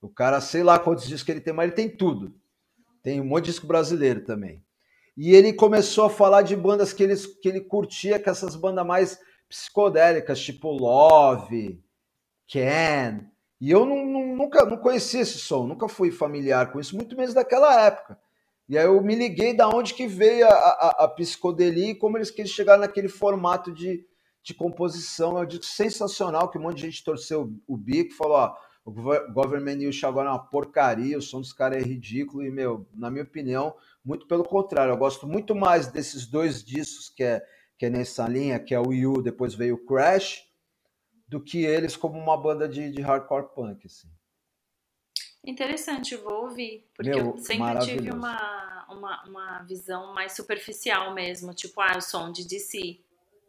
B: O cara, sei lá quantos discos ele tem, mas ele tem tudo. Tem um monte de disco brasileiro também. E ele começou a falar de bandas que ele, que ele curtia, que essas bandas mais psicodélicas, tipo Love, Can, e eu não, não, nunca não conhecia esse som, nunca fui familiar com isso, muito menos daquela época. E aí eu me liguei da onde que veio a, a, a psicodelia e como eles, que eles chegaram naquele formato de, de composição. É disco sensacional, que um monte de gente torceu o, o bico, falou, ó, o Government News agora é uma porcaria, o som dos caras é ridículo, e, meu, na minha opinião, muito pelo contrário, eu gosto muito mais desses dois discos que é, que é nessa linha, que é o You, depois veio o Crash, do que eles como uma banda de, de hardcore punk, assim.
A: Interessante, vou ouvir, porque Meu, eu sempre tive uma, uma, uma visão mais superficial mesmo, tipo, ah, o som de DC.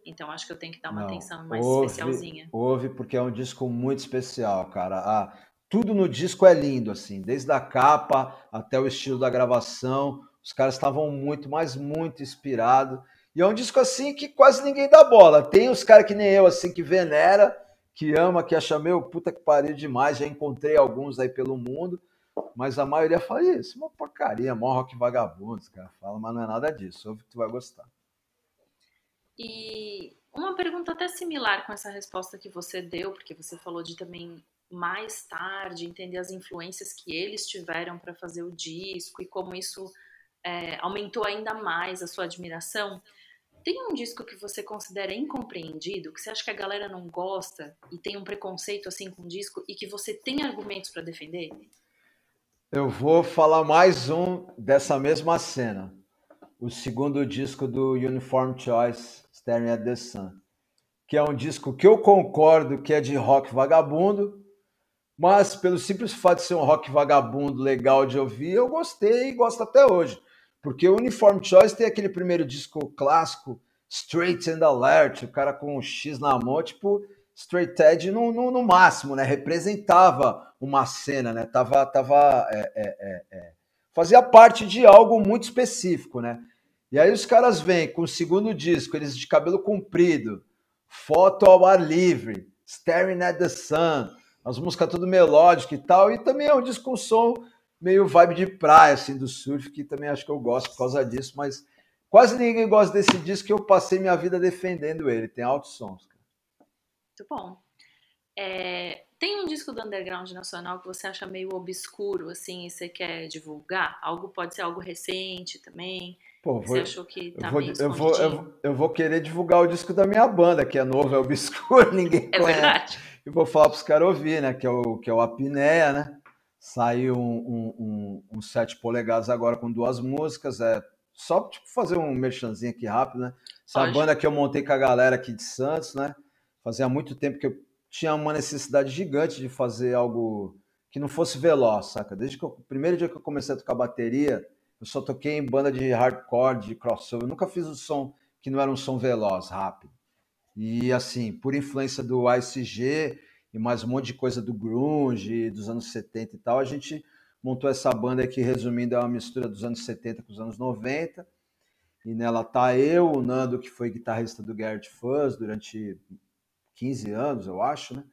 A: Então acho que eu tenho que dar uma Não, atenção mais ouve, especialzinha.
B: Ouve, porque é um disco muito especial, cara. Ah, tudo no disco é lindo, assim, desde a capa até o estilo da gravação. Os caras estavam muito, mas muito inspirados. E é um disco assim que quase ninguém dá bola. Tem os caras que nem eu, assim, que venera, que ama, que acha, meu, puta que pariu demais. Já encontrei alguns aí pelo mundo, mas a maioria fala isso, uma porcaria, mó rock vagabundo, cara fala, mas não é nada disso, ouve que tu vai gostar.
A: E uma pergunta até similar com essa resposta que você deu, porque você falou de também mais tarde entender as influências que eles tiveram para fazer o disco e como isso é, aumentou ainda mais a sua admiração. Tem um disco que você considera incompreendido, que você acha que a galera não gosta e tem um preconceito assim com o disco e que você tem argumentos para defender?
B: Eu vou falar mais um dessa mesma cena. O segundo disco do Uniform Choice, Staring at the Sun, que é um disco que eu concordo que é de rock vagabundo, mas pelo simples fato de ser um rock vagabundo legal de ouvir, eu gostei e gosto até hoje. Porque o Uniform Choice tem aquele primeiro disco clássico, Straight and Alert, o cara com um X na mão, tipo, Straight Edge no, no, no máximo, né? Representava uma cena, né? Tava, tava, é, é, é, é, fazia parte de algo muito específico, né? E aí os caras vêm com o segundo disco, eles de cabelo comprido, foto ao ar livre, Staring at the Sun, as músicas tudo melódicas e tal, e também é um disco com som meio vibe de praia, assim, do surf, que também acho que eu gosto por causa disso, mas quase ninguém gosta desse disco que eu passei minha vida defendendo ele. Tem altos sons.
A: Muito bom. É, tem um disco do underground nacional que você acha meio obscuro, assim, e você quer divulgar? Algo pode ser algo recente também. Pô, vou, você achou que tá
B: eu vou, eu vou, eu, eu, vou querer divulgar o disco da minha banda, que é novo, é obscuro, ninguém é conhece. Verdade. E vou falar para os caras ouvir, né? Que é o, que é o Apneia, né? Saiu um, um, um, 7 polegadas agora com duas músicas. É só tipo, fazer um merchanzinho aqui rápido, né? Essa banda que eu montei com a galera aqui de Santos, né? Fazia muito tempo que eu tinha uma necessidade gigante de fazer algo que não fosse veloz, saca? Desde que eu, o primeiro dia que eu comecei a tocar bateria, eu só toquei em banda de hardcore, de crossover. Eu nunca fiz um som que não era um som veloz, rápido. E assim, por influência do ICG e mais um monte de coisa do grunge dos anos 70 e tal, a gente montou essa banda que, resumindo, é uma mistura dos anos 70 com os anos 90. E nela tá eu, o Nando, que foi guitarrista do Garrett Fuzz durante 15 anos, eu acho, né?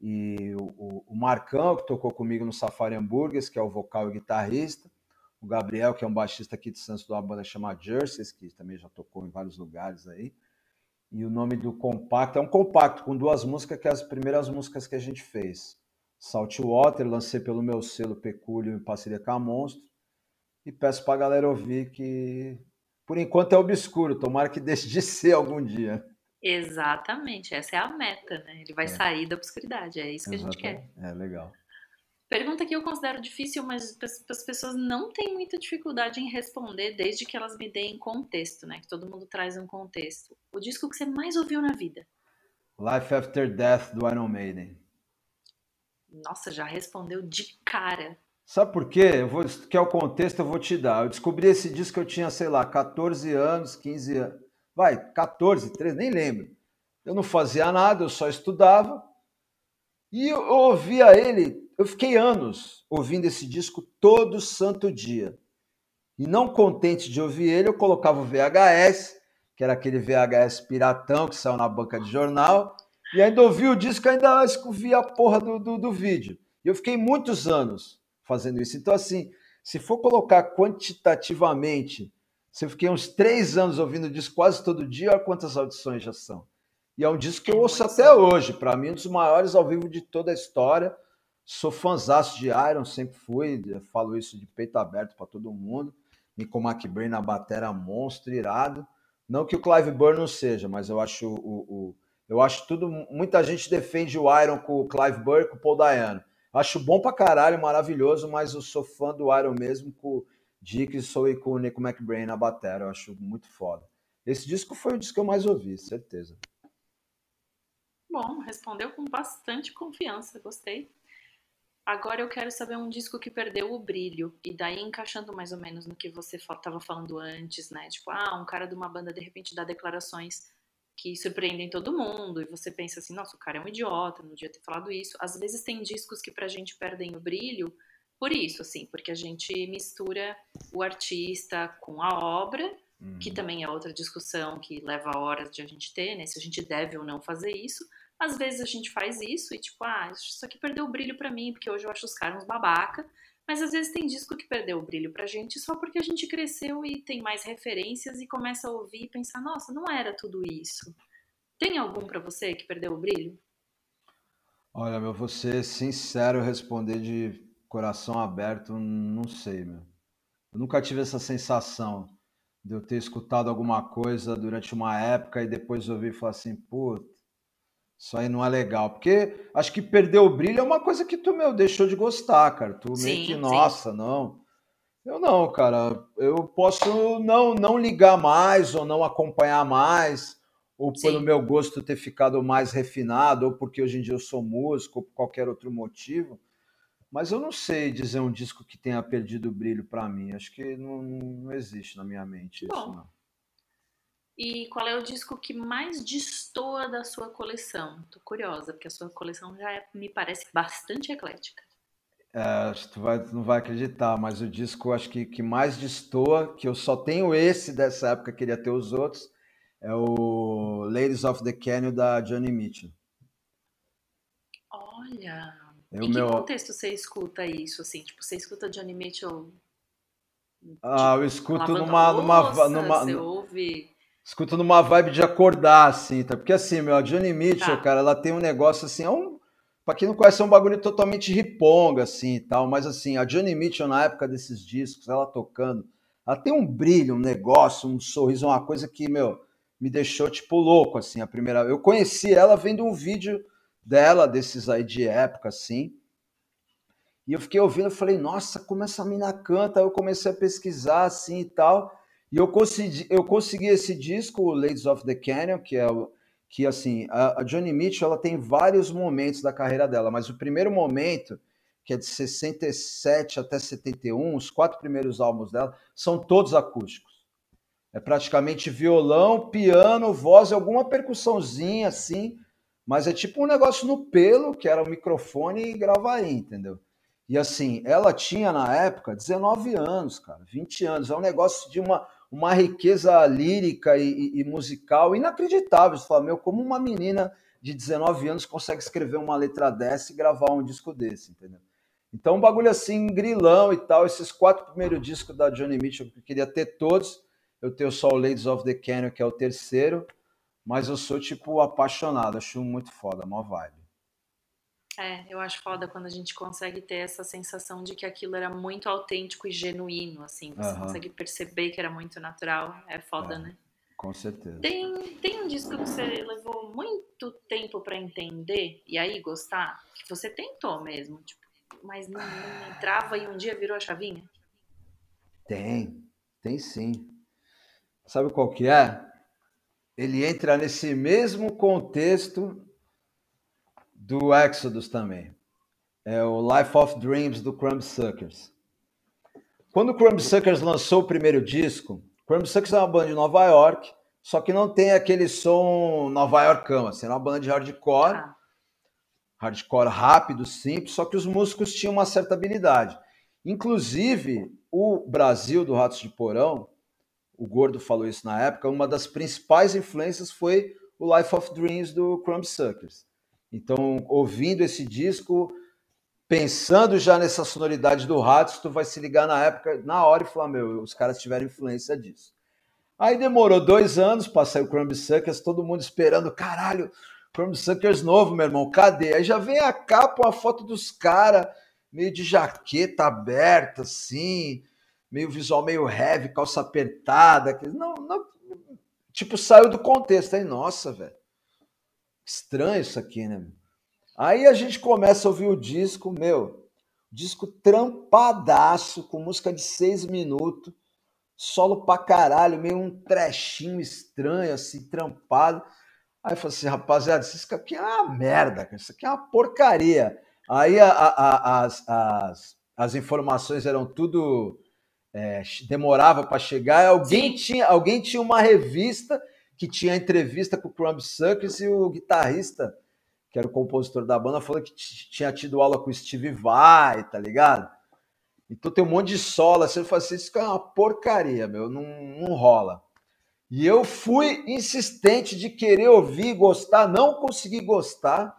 B: E o, o Marcão, que tocou comigo no Safari Hambúrgueres, que é o vocal e guitarrista. O Gabriel, que é um baixista aqui de Santos, de uma banda chamada Jerseys, que também já tocou em vários lugares aí. E o nome do compacto é um compacto com duas músicas, que é as primeiras músicas que a gente fez. Saltwater, lancei pelo meu selo Pecúlio em parceria com a Monstro. E peço para a galera ouvir que, por enquanto, é obscuro. Tomara que deixe de ser algum dia.
A: Exatamente, essa é a meta, né? Ele vai é. sair da obscuridade, é isso que Exatamente. a gente quer.
B: É, legal.
A: Pergunta que eu considero difícil, mas as pessoas não têm muita dificuldade em responder desde que elas me deem contexto, né? Que todo mundo traz um contexto. O disco que você mais ouviu na vida?
B: Life After Death do Iron Maiden.
A: Nossa, já respondeu de cara.
B: Sabe por quê? Eu vou, que é o contexto, eu vou te dar. Eu descobri esse disco eu tinha, sei lá, 14 anos, 15 anos vai, 14, 13, nem lembro. Eu não fazia nada, eu só estudava. E eu ouvia ele, eu fiquei anos ouvindo esse disco todo santo dia. E não contente de ouvir ele, eu colocava o VHS, que era aquele VHS piratão que saiu na banca de jornal, e ainda ouvia o disco, ainda via a porra do, do, do vídeo. E eu fiquei muitos anos fazendo isso. Então, assim, se for colocar quantitativamente se eu fiquei uns três anos ouvindo o disco quase todo dia, olha quantas audições já são. E é um disco que eu ouço até hoje. Para mim, um dos maiores ao vivo de toda a história. Sou fãzaço de Iron, sempre fui. Falo isso de peito aberto para todo mundo. Nico McBrain na batera monstro, irado. Não que o Clive Burr não seja, mas eu acho o, o, eu acho tudo. Muita gente defende o Iron com o Clive Burr e com o Paul Dayano. Acho bom pra caralho, maravilhoso, mas eu sou fã do Iron mesmo com Dick sou com o Nico McBrain na bateria, eu acho muito foda. Esse disco foi o disco que eu mais ouvi, certeza.
A: Bom, respondeu com bastante confiança, gostei. Agora eu quero saber um disco que perdeu o brilho, e daí encaixando mais ou menos no que você estava falando antes, né? Tipo, ah, um cara de uma banda de repente dá declarações que surpreendem todo mundo, e você pensa assim, nossa, o cara é um idiota, não devia ter falado isso. Às vezes tem discos que pra gente perdem o brilho por isso, assim, porque a gente mistura o artista com a obra, uhum. que também é outra discussão que leva horas de a gente ter, né? Se a gente deve ou não fazer isso. Às vezes a gente faz isso e tipo, ah, isso aqui perdeu o brilho para mim, porque hoje eu acho os caras babaca. Mas às vezes tem disco que perdeu o brilho pra gente só porque a gente cresceu e tem mais referências e começa a ouvir e pensar, nossa, não era tudo isso. Tem algum para você que perdeu o brilho?
B: Olha, meu, vou ser sincero responder de coração aberto, não sei, meu. Eu nunca tive essa sensação de eu ter escutado alguma coisa durante uma época e depois ouvir e falar assim, puta, isso aí não é legal. Porque acho que perder o brilho é uma coisa que tu, meu, deixou de gostar, cara. Tu sim, meio que, nossa, sim. não. Eu não, cara. Eu posso não, não ligar mais ou não acompanhar mais, ou sim. pelo meu gosto ter ficado mais refinado, ou porque hoje em dia eu sou músico, ou por qualquer outro motivo. Mas eu não sei dizer um disco que tenha perdido o brilho para mim. Acho que não, não, existe na minha mente Bom, isso, não.
A: E qual é o disco que mais destoa da sua coleção? Tô curiosa, porque a sua coleção já é, me parece bastante eclética.
B: É, acho que tu, vai, não vai acreditar, mas o disco acho que, que mais destoa, que eu só tenho esse dessa época, queria ter os outros, é o Ladies of the Canyon da Johnny Mitchell.
A: Olha, em que meu... contexto você escuta isso, assim? Tipo, você escuta Johnny Mitchell...
B: Ah, eu escuto numa...
A: numa,
B: numa
A: você ouve...
B: Escuto numa vibe de acordar, assim, tá? Porque assim, meu, a Johnny Mitchell, tá. cara, ela tem um negócio assim, é um... Pra quem não conhece, é um bagulho totalmente riponga, assim e tal. Mas assim, a Johnny Mitchell, na época desses discos, ela tocando, ela tem um brilho, um negócio, um sorriso, uma coisa que, meu, me deixou, tipo, louco, assim, a primeira. Eu conheci ela vendo um vídeo dela, desses aí de época, assim. E eu fiquei ouvindo, eu falei, nossa, como essa mina canta. Aí eu comecei a pesquisar, assim e tal. E eu consegui, eu consegui esse disco, Ladies of the Canyon, que é o que assim, a, a Johnny Mitchell ela tem vários momentos da carreira dela, mas o primeiro momento, que é de 67 até 71, os quatro primeiros álbuns dela, são todos acústicos. É praticamente violão, piano, voz, alguma percussãozinha assim, mas é tipo um negócio no pelo, que era o microfone e grava aí, entendeu? E assim, ela tinha na época 19 anos, cara, 20 anos. É um negócio de uma uma riqueza lírica e, e, musical inacreditável. Você fala, meu, como uma menina de 19 anos consegue escrever uma letra dessa e gravar um disco desse, entendeu? Então, um bagulho assim, grilão e tal. Esses quatro primeiros discos da Johnny Mitchell, eu queria ter todos. Eu tenho só o Ladies of the Canyon, que é o terceiro. Mas eu sou, tipo, apaixonado. Acho muito foda, mó vibe.
A: É, eu acho foda quando a gente consegue ter essa sensação de que aquilo era muito autêntico e genuíno, assim. Você consegue perceber que era muito natural. É foda, é, né?
B: Com certeza.
A: Tem, tem um disco que você levou muito tempo para entender e aí gostar, que você tentou mesmo, tipo, mas não, não entrava e um dia virou a chavinha?
B: Tem, tem sim. Sabe qual que é? Ele entra nesse mesmo contexto do Exodus também. É o Life of Dreams do Crumb Suckers. Quando o Crumb Suckers lançou o primeiro disco, Crumb Suckers é uma banda de Nova York, só que não tem aquele som nova yorkão, assim, é uma banda de hardcore, ah. hardcore rápido, simples, só que os músicos tinham uma certa habilidade. Inclusive, o Brasil do Ratos de Porão, o Gordo falou isso na época, uma das principais influências foi o Life of Dreams do Crumb Suckers. Então, ouvindo esse disco, pensando já nessa sonoridade do Ratos, tu vai se ligar na época, na hora e falar, meu, os caras tiveram influência disso. Aí demorou dois anos para sair o Crumb Suckers, todo mundo esperando, caralho, Crumb Suckers novo, meu irmão, cadê? Aí já vem a capa, uma foto dos caras, meio de jaqueta aberta, assim, meio visual meio heavy, calça apertada. Não, não, tipo, saiu do contexto. Aí, nossa, velho. Estranho isso aqui, né? Aí a gente começa a ouvir o disco, meu, disco trampadaço, com música de seis minutos, solo pra caralho, meio um trechinho estranho, assim, trampado. Aí eu falei assim, rapaziada, isso aqui é uma merda, isso aqui é uma porcaria. Aí a, a, a, as, as, as informações eram tudo. É, demorava para chegar. Alguém tinha, alguém tinha uma revista que tinha entrevista com o Crumb Suckers e o guitarrista, que era o compositor da banda, falou que tinha tido aula com o Steve Vai, tá ligado? Então tem um monte de solo, assim, eu falei assim, isso é uma porcaria, meu, não, não rola. E eu fui insistente de querer ouvir, gostar, não consegui gostar.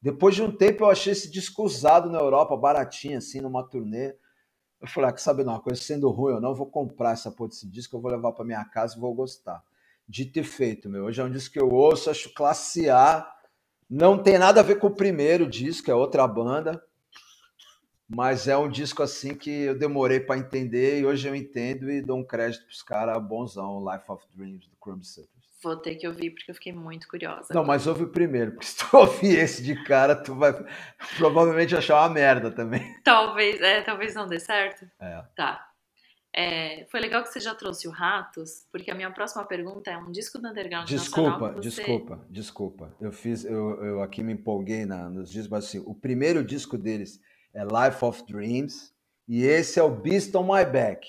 B: Depois de um tempo eu achei esse disco usado na Europa, baratinho, assim, numa turnê. Eu falei, ah, que sabe uma coisa, sendo ruim ou não, vou comprar essa porra desse disco, eu vou levar para minha casa e vou gostar de ter feito, meu. Hoje é um disco que eu ouço, acho classe A. Não tem nada a ver com o primeiro disco, é outra banda. Mas é um disco assim que eu demorei para entender e hoje eu entendo e dou um crédito para os caras bonzão, Life of Dreams, do Crumb Suckers.
A: Vou ter que ouvir porque eu fiquei muito curiosa.
B: Não, mas ouve o primeiro, porque se tu ouvir esse de cara, tu vai provavelmente achar uma merda também.
A: Talvez, é, talvez não dê certo.
B: É.
A: Tá. É, foi legal que você já trouxe o Ratos, porque a minha próxima pergunta é um disco do Underground
B: Desculpa,
A: você...
B: desculpa, desculpa. Eu fiz, eu, eu aqui me empolguei na, nos discos, mas assim, o primeiro disco deles é Life of Dreams e esse é o Beast on My Back,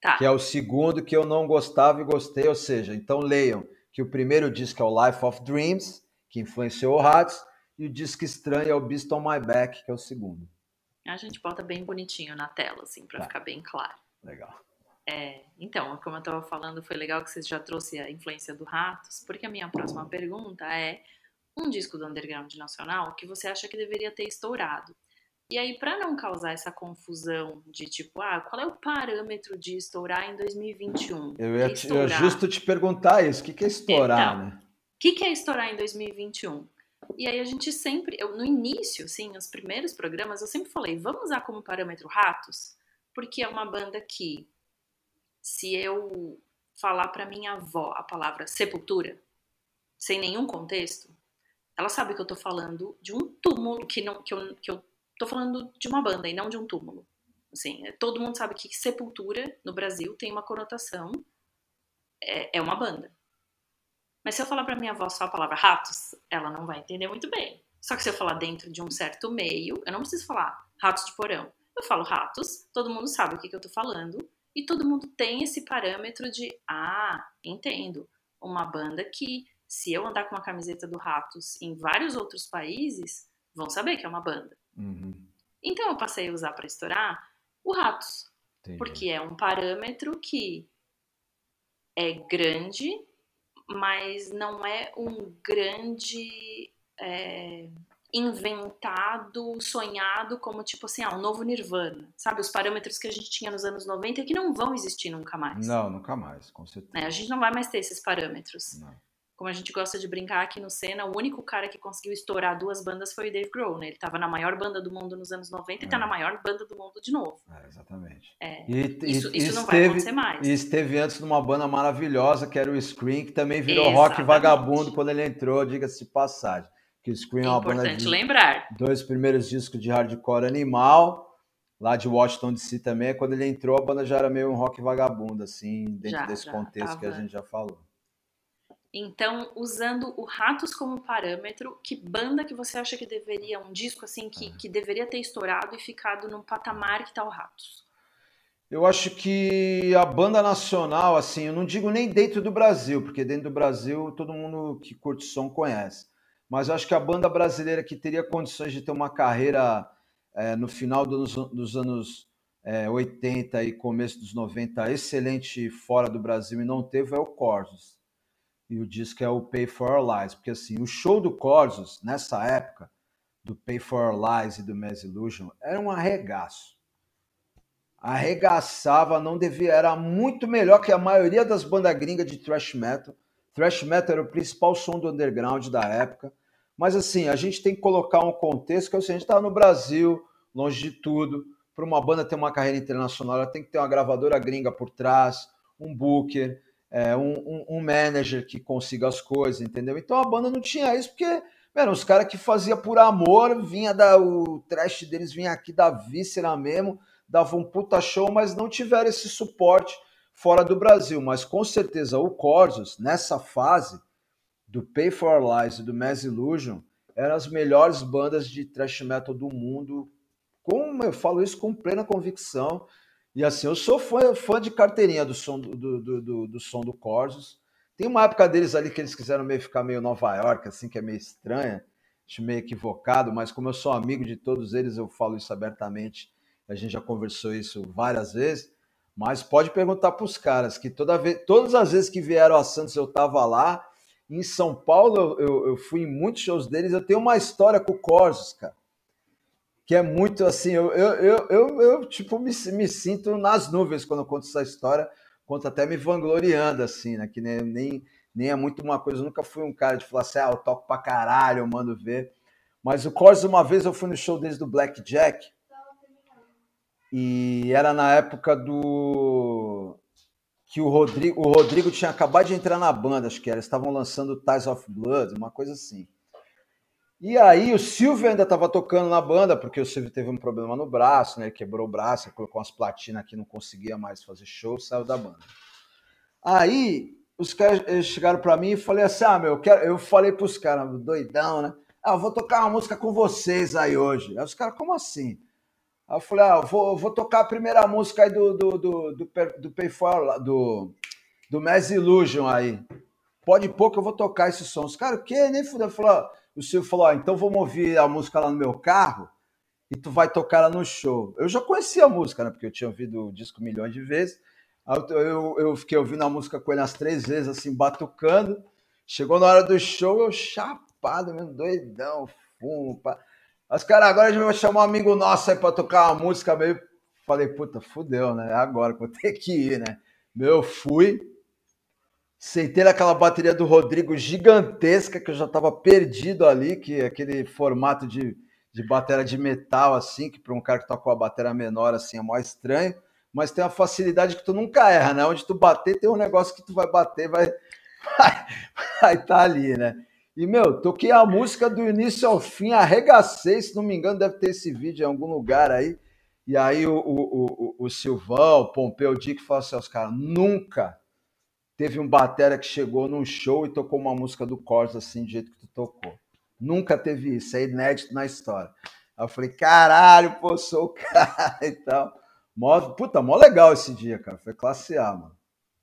A: tá.
B: que é o segundo que eu não gostava e gostei, ou seja, então leiam que o primeiro disco é o Life of Dreams, que influenciou o Ratos, e o disco estranho é o Beast on My Back, que é o segundo.
A: A gente bota bem bonitinho na tela, assim, para tá. ficar bem claro.
B: Legal.
A: É, então, como eu estava falando, foi legal que você já trouxe a influência do Ratos, porque a minha próxima pergunta é um disco do underground nacional que você acha que deveria ter estourado. E aí, para não causar essa confusão de tipo, ah, qual é o parâmetro de estourar em 2021?
B: Eu ia, te, eu justo te perguntar isso, o que, que é estourar, então, né?
A: O que, que é estourar em 2021? E aí a gente sempre, eu, no início, assim, os primeiros programas, eu sempre falei, vamos usar como parâmetro Ratos, porque é uma banda que, se eu falar para minha avó a palavra sepultura, sem nenhum contexto, ela sabe que eu tô falando de um túmulo, que, não, que, eu, que eu tô falando de uma banda e não de um túmulo. Assim, todo mundo sabe que sepultura no Brasil tem uma conotação, é, é uma banda. Mas se eu falar para minha avó só a palavra ratos, ela não vai entender muito bem. Só que se eu falar dentro de um certo meio, eu não preciso falar ratos de porão. Eu falo ratos, todo mundo sabe o que, que eu tô falando, e todo mundo tem esse parâmetro de, ah, entendo, uma banda que, se eu andar com uma camiseta do Ratos em vários outros países, vão saber que é uma banda.
B: Uhum.
A: Então eu passei a usar para estourar o Ratos,
B: Entendi.
A: porque é um parâmetro que é grande, mas não é um grande é, inventado, sonhado como tipo assim, ah, um novo Nirvana. Sabe, os parâmetros que a gente tinha nos anos 90 que não vão existir nunca mais.
B: Não, nunca mais, com certeza.
A: Né? A gente não vai mais ter esses parâmetros.
B: Não.
A: Como a gente gosta de brincar aqui no Senna, o único cara que conseguiu estourar duas bandas foi o Dave Grohl, né? Ele tava na maior banda do mundo nos anos 90 e tá
B: É.
A: na maior banda do mundo de novo.
B: É, exatamente.
A: É.
B: E,
A: Isso,
B: e
A: isso não vai
B: esteve-
A: acontecer mais.
B: E esteve antes numa banda maravilhosa, que era o Scream, que também virou rock
A: Exatamente.
B: vagabundo quando ele entrou, diga-se passagem. Que o Scream é
A: É
B: uma banda de
A: lembrar.
B: dois primeiros discos de hardcore animal, lá de Washington DC também. Quando ele entrou, a banda já era meio um rock vagabundo, assim, dentro
A: Já,
B: desse
A: já,
B: contexto que a
A: tava-
B: gente já falou.
A: Então, usando o Ratos como parâmetro, que banda que você acha que deveria, um disco assim, que,
B: É.
A: que deveria ter estourado e ficado num patamar que tá o Ratos?
B: Eu acho que a banda nacional, assim, eu não digo nem dentro do Brasil, porque dentro do Brasil todo mundo que curte som conhece. Mas acho que a banda brasileira que teria condições de ter uma carreira eh, no final dos, dos anos eh, 80 e começo dos 90 excelente fora do Brasil e não teve é o Corsos. E o disco é o Pay for Our Lies, porque assim, o show do Corsos, nessa época, do Pay for Our Lies e do Mass Illusion, era um arregaço arregaçava, não devia, era muito melhor que a maioria das bandas gringas de thrash metal. Thrash metal era o principal som do underground da época. Mas assim, a gente tem que colocar um contexto que é a gente está no Brasil, longe de tudo. Para uma banda ter uma carreira internacional, ela tem que ter uma gravadora gringa por trás, um booker, é, um, um, um manager que consiga as coisas, entendeu? Então a banda não tinha isso, porque eram os caras que fazia por amor, vinha da, o trash deles vinha aqui da víscera mesmo, dava um puta show, mas não tiveram esse suporte fora do Brasil. Mas com certeza o Corsos, nessa fase do Pay for Lies e do Mass Illusion, eram as melhores bandas de thrash metal do mundo. Como eu falo isso com plena convicção. E assim, eu sou fã, fã de carteirinha do som do, do, do, do som do Corsos. Tem uma época deles ali que eles quiseram meio ficar meio Nova York, assim, que é meio estranha, acho meio equivocado, mas como eu sou amigo de todos eles, eu falo isso abertamente a gente já conversou isso várias vezes, mas pode perguntar para os caras que toda vez, todas as vezes que vieram a Santos eu estava lá. Em São Paulo eu, eu, fui em muitos shows deles. Eu tenho uma história com o Corsos, cara, que é muito assim. Eu, eu, eu, eu, tipo me, me, sinto nas nuvens quando eu conto essa história, conto até me vangloriando assim, né? Que nem, nem, nem é muito uma coisa. Eu nunca fui um cara de falar assim, ah, eu toco pra caralho, eu mando ver. Mas o Corsos, uma vez eu fui no show deles do Black Jack. E era na época do. Que o Rodrigo, o Rodrigo tinha acabado de entrar na banda, acho que era. Estavam lançando Ties of Blood, uma coisa assim. E aí o Silvio ainda estava tocando na banda, porque o Silvio teve um problema no braço, né? Ele quebrou o braço, colocou umas platinas aqui, não conseguia mais fazer show, saiu da banda. Aí os caras chegaram para mim e falei assim: ah, meu, eu, eu falei para os caras, doidão, né? Ah, eu vou tocar uma música com vocês aí hoje. Aí os caras, como assim? Aí eu falei, ah, vou, vou tocar a primeira música aí do, do, do, do, do Payfall, do, do Mass Illusion aí. Pode que eu vou tocar esse som. Os caras, o quê? Nem fudeu. Falou, o Silvio falou, ah, então vamos ouvir a música lá no meu carro e tu vai tocar ela no show. Eu já conhecia a música, né? Porque eu tinha ouvido o disco milhões de vezes. Eu, eu fiquei ouvindo a música com ele umas três vezes, assim, batucando. Chegou na hora do show, eu chapado mesmo, doidão, fumo, pá. Os caras, agora a gente vai chamar um amigo nosso aí pra tocar uma música meio. Falei, puta, fudeu, né? É agora que eu vou ter que ir, né? Meu, fui. Sentei naquela bateria do Rodrigo gigantesca, que eu já estava perdido ali, que é aquele formato de, de bateria de metal, assim, que para um cara que toca a bateria menor, assim, é mais estranho, mas tem a facilidade que tu nunca erra, né? Onde tu bater, tem um negócio que tu vai bater, vai vai estar tá ali, né? E, meu, toquei a música do início ao fim, arregacei, se não me engano, deve ter esse vídeo em algum lugar aí. E aí o, o, o, o Silvão, o Pompeu Dick falou assim aos caras, nunca teve um batera que chegou num show e tocou uma música do Corsa assim, do jeito que tu tocou. Nunca teve isso, é inédito na história. Aí eu falei, caralho, pô, sou o cara e tal. Mó, puta, mó legal esse dia, cara. Foi classe A, mano.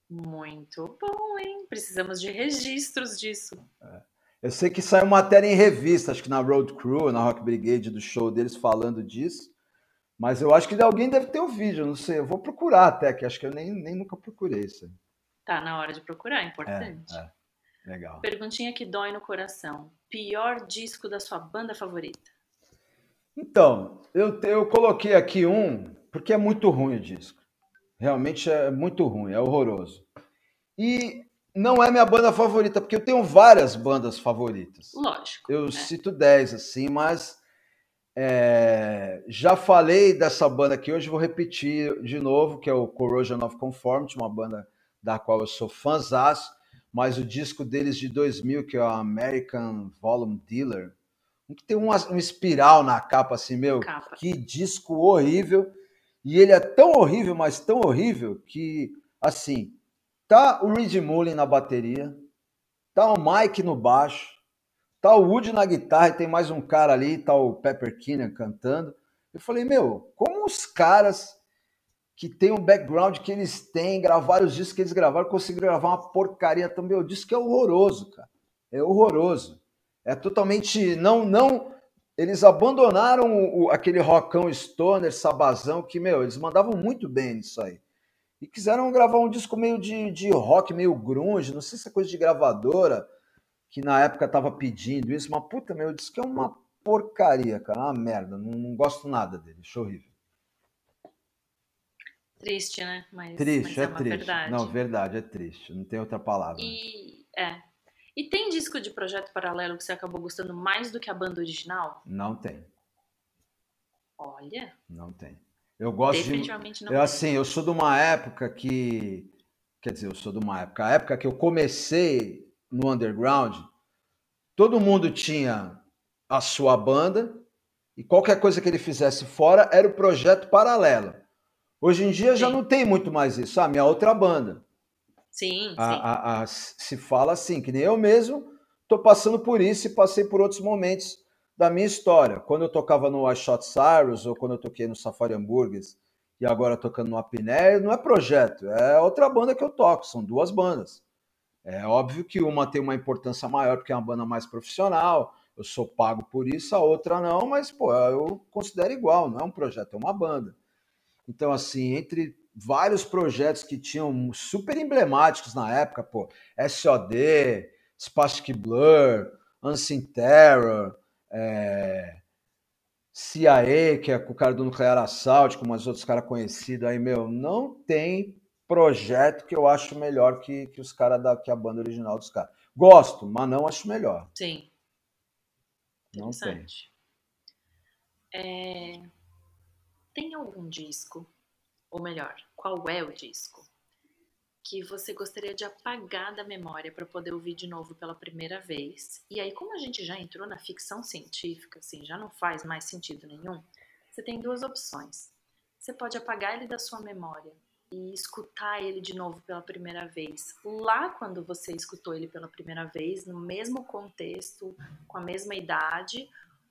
A: Muito bom, hein? Precisamos de registros disso.
B: É. Eu sei que saiu matéria em revista, acho que na Road Crew, na Rock Brigade, do show deles falando disso. Mas eu acho que alguém deve ter o um vídeo, não sei. Eu vou procurar até, que acho que eu nem, nem nunca procurei isso aí.
A: Tá na hora de procurar, é importante. É,
B: é. Legal.
A: Perguntinha que dói no coração. Pior disco da sua banda favorita?
B: Então, eu, eu coloquei aqui um, porque é muito ruim o disco. Realmente é muito ruim, é horroroso. E não é minha banda favorita, porque eu tenho várias bandas favoritas.
A: Lógico.
B: Eu é. cito 10, assim, mas é, já falei dessa banda aqui hoje, vou repetir de novo, que é o Corrosion of Conformity, uma banda da qual eu sou fãzaço, mas o disco deles de 2000, que é o American Volume Dealer, que tem uma, um espiral na capa assim, meu, capa. que disco horrível. E ele é tão horrível, mas tão horrível, que, assim, tá o Reed Mullin na bateria, tá o Mike no baixo, tá o Woody na guitarra e tem mais um cara ali, tá o Pepper Keenan cantando. Eu falei, meu, como os caras que tem um background que eles têm, gravaram os discos que eles gravaram, conseguiram gravar uma porcaria também. Disse que é horroroso, cara. É horroroso. É totalmente. Não, não. Eles abandonaram o, aquele rockão stoner, sabazão, que, meu, eles mandavam muito bem nisso aí. E quiseram gravar um disco meio de, de rock, meio grunge, não sei se é coisa de gravadora, que na época tava pedindo isso, mas puta, meu, que é uma porcaria, cara, uma merda. Não, não gosto nada dele, acho horrível.
A: Triste, né? Mas,
B: triste,
A: mas é,
B: é triste. Verdade. Não, verdade, é triste. Não tem outra palavra.
A: E, é. E tem disco de projeto paralelo que você acabou gostando mais do que a banda original?
B: Não tem.
A: Olha.
B: Não tem. Eu gosto
A: Definitivamente
B: de.
A: Não
B: eu, assim, eu sou de uma época que. Quer dizer, eu sou de uma época. A época que eu comecei no underground, todo mundo tinha a sua banda e qualquer coisa que ele fizesse fora era o projeto paralelo. Hoje em dia sim. já não tem muito mais isso. A minha outra banda.
A: Sim,
B: a,
A: sim.
B: A, a, se fala assim, que nem eu mesmo estou passando por isso e passei por outros momentos da minha história. Quando eu tocava no I Shot Cyrus ou quando eu toquei no Safari Hamburgues e agora tocando no Apiné, não é projeto, é outra banda que eu toco, são duas bandas. É óbvio que uma tem uma importância maior porque é uma banda mais profissional, eu sou pago por isso, a outra não, mas pô, eu considero igual, não é um projeto, é uma banda. Então, assim, entre vários projetos que tinham super emblemáticos na época, pô, SOD, Spastic Blur, Unseen Terror, é, CIA, que é o cara do Nuclear Assault, com umas outros caras conhecidos aí, meu, não tem projeto que eu acho melhor que, que os caras da que a banda original dos caras. Gosto, mas não acho melhor.
A: Sim.
B: Não tem.
A: É tem algum disco, ou melhor, qual é o disco, que você gostaria de apagar da memória para poder ouvir de novo pela primeira vez? E aí, como a gente já entrou na ficção científica, assim, já não faz mais sentido nenhum, você tem duas opções. Você pode apagar ele da sua memória e escutar ele de novo pela primeira vez. Lá quando você escutou ele pela primeira vez, no mesmo contexto, com a mesma idade,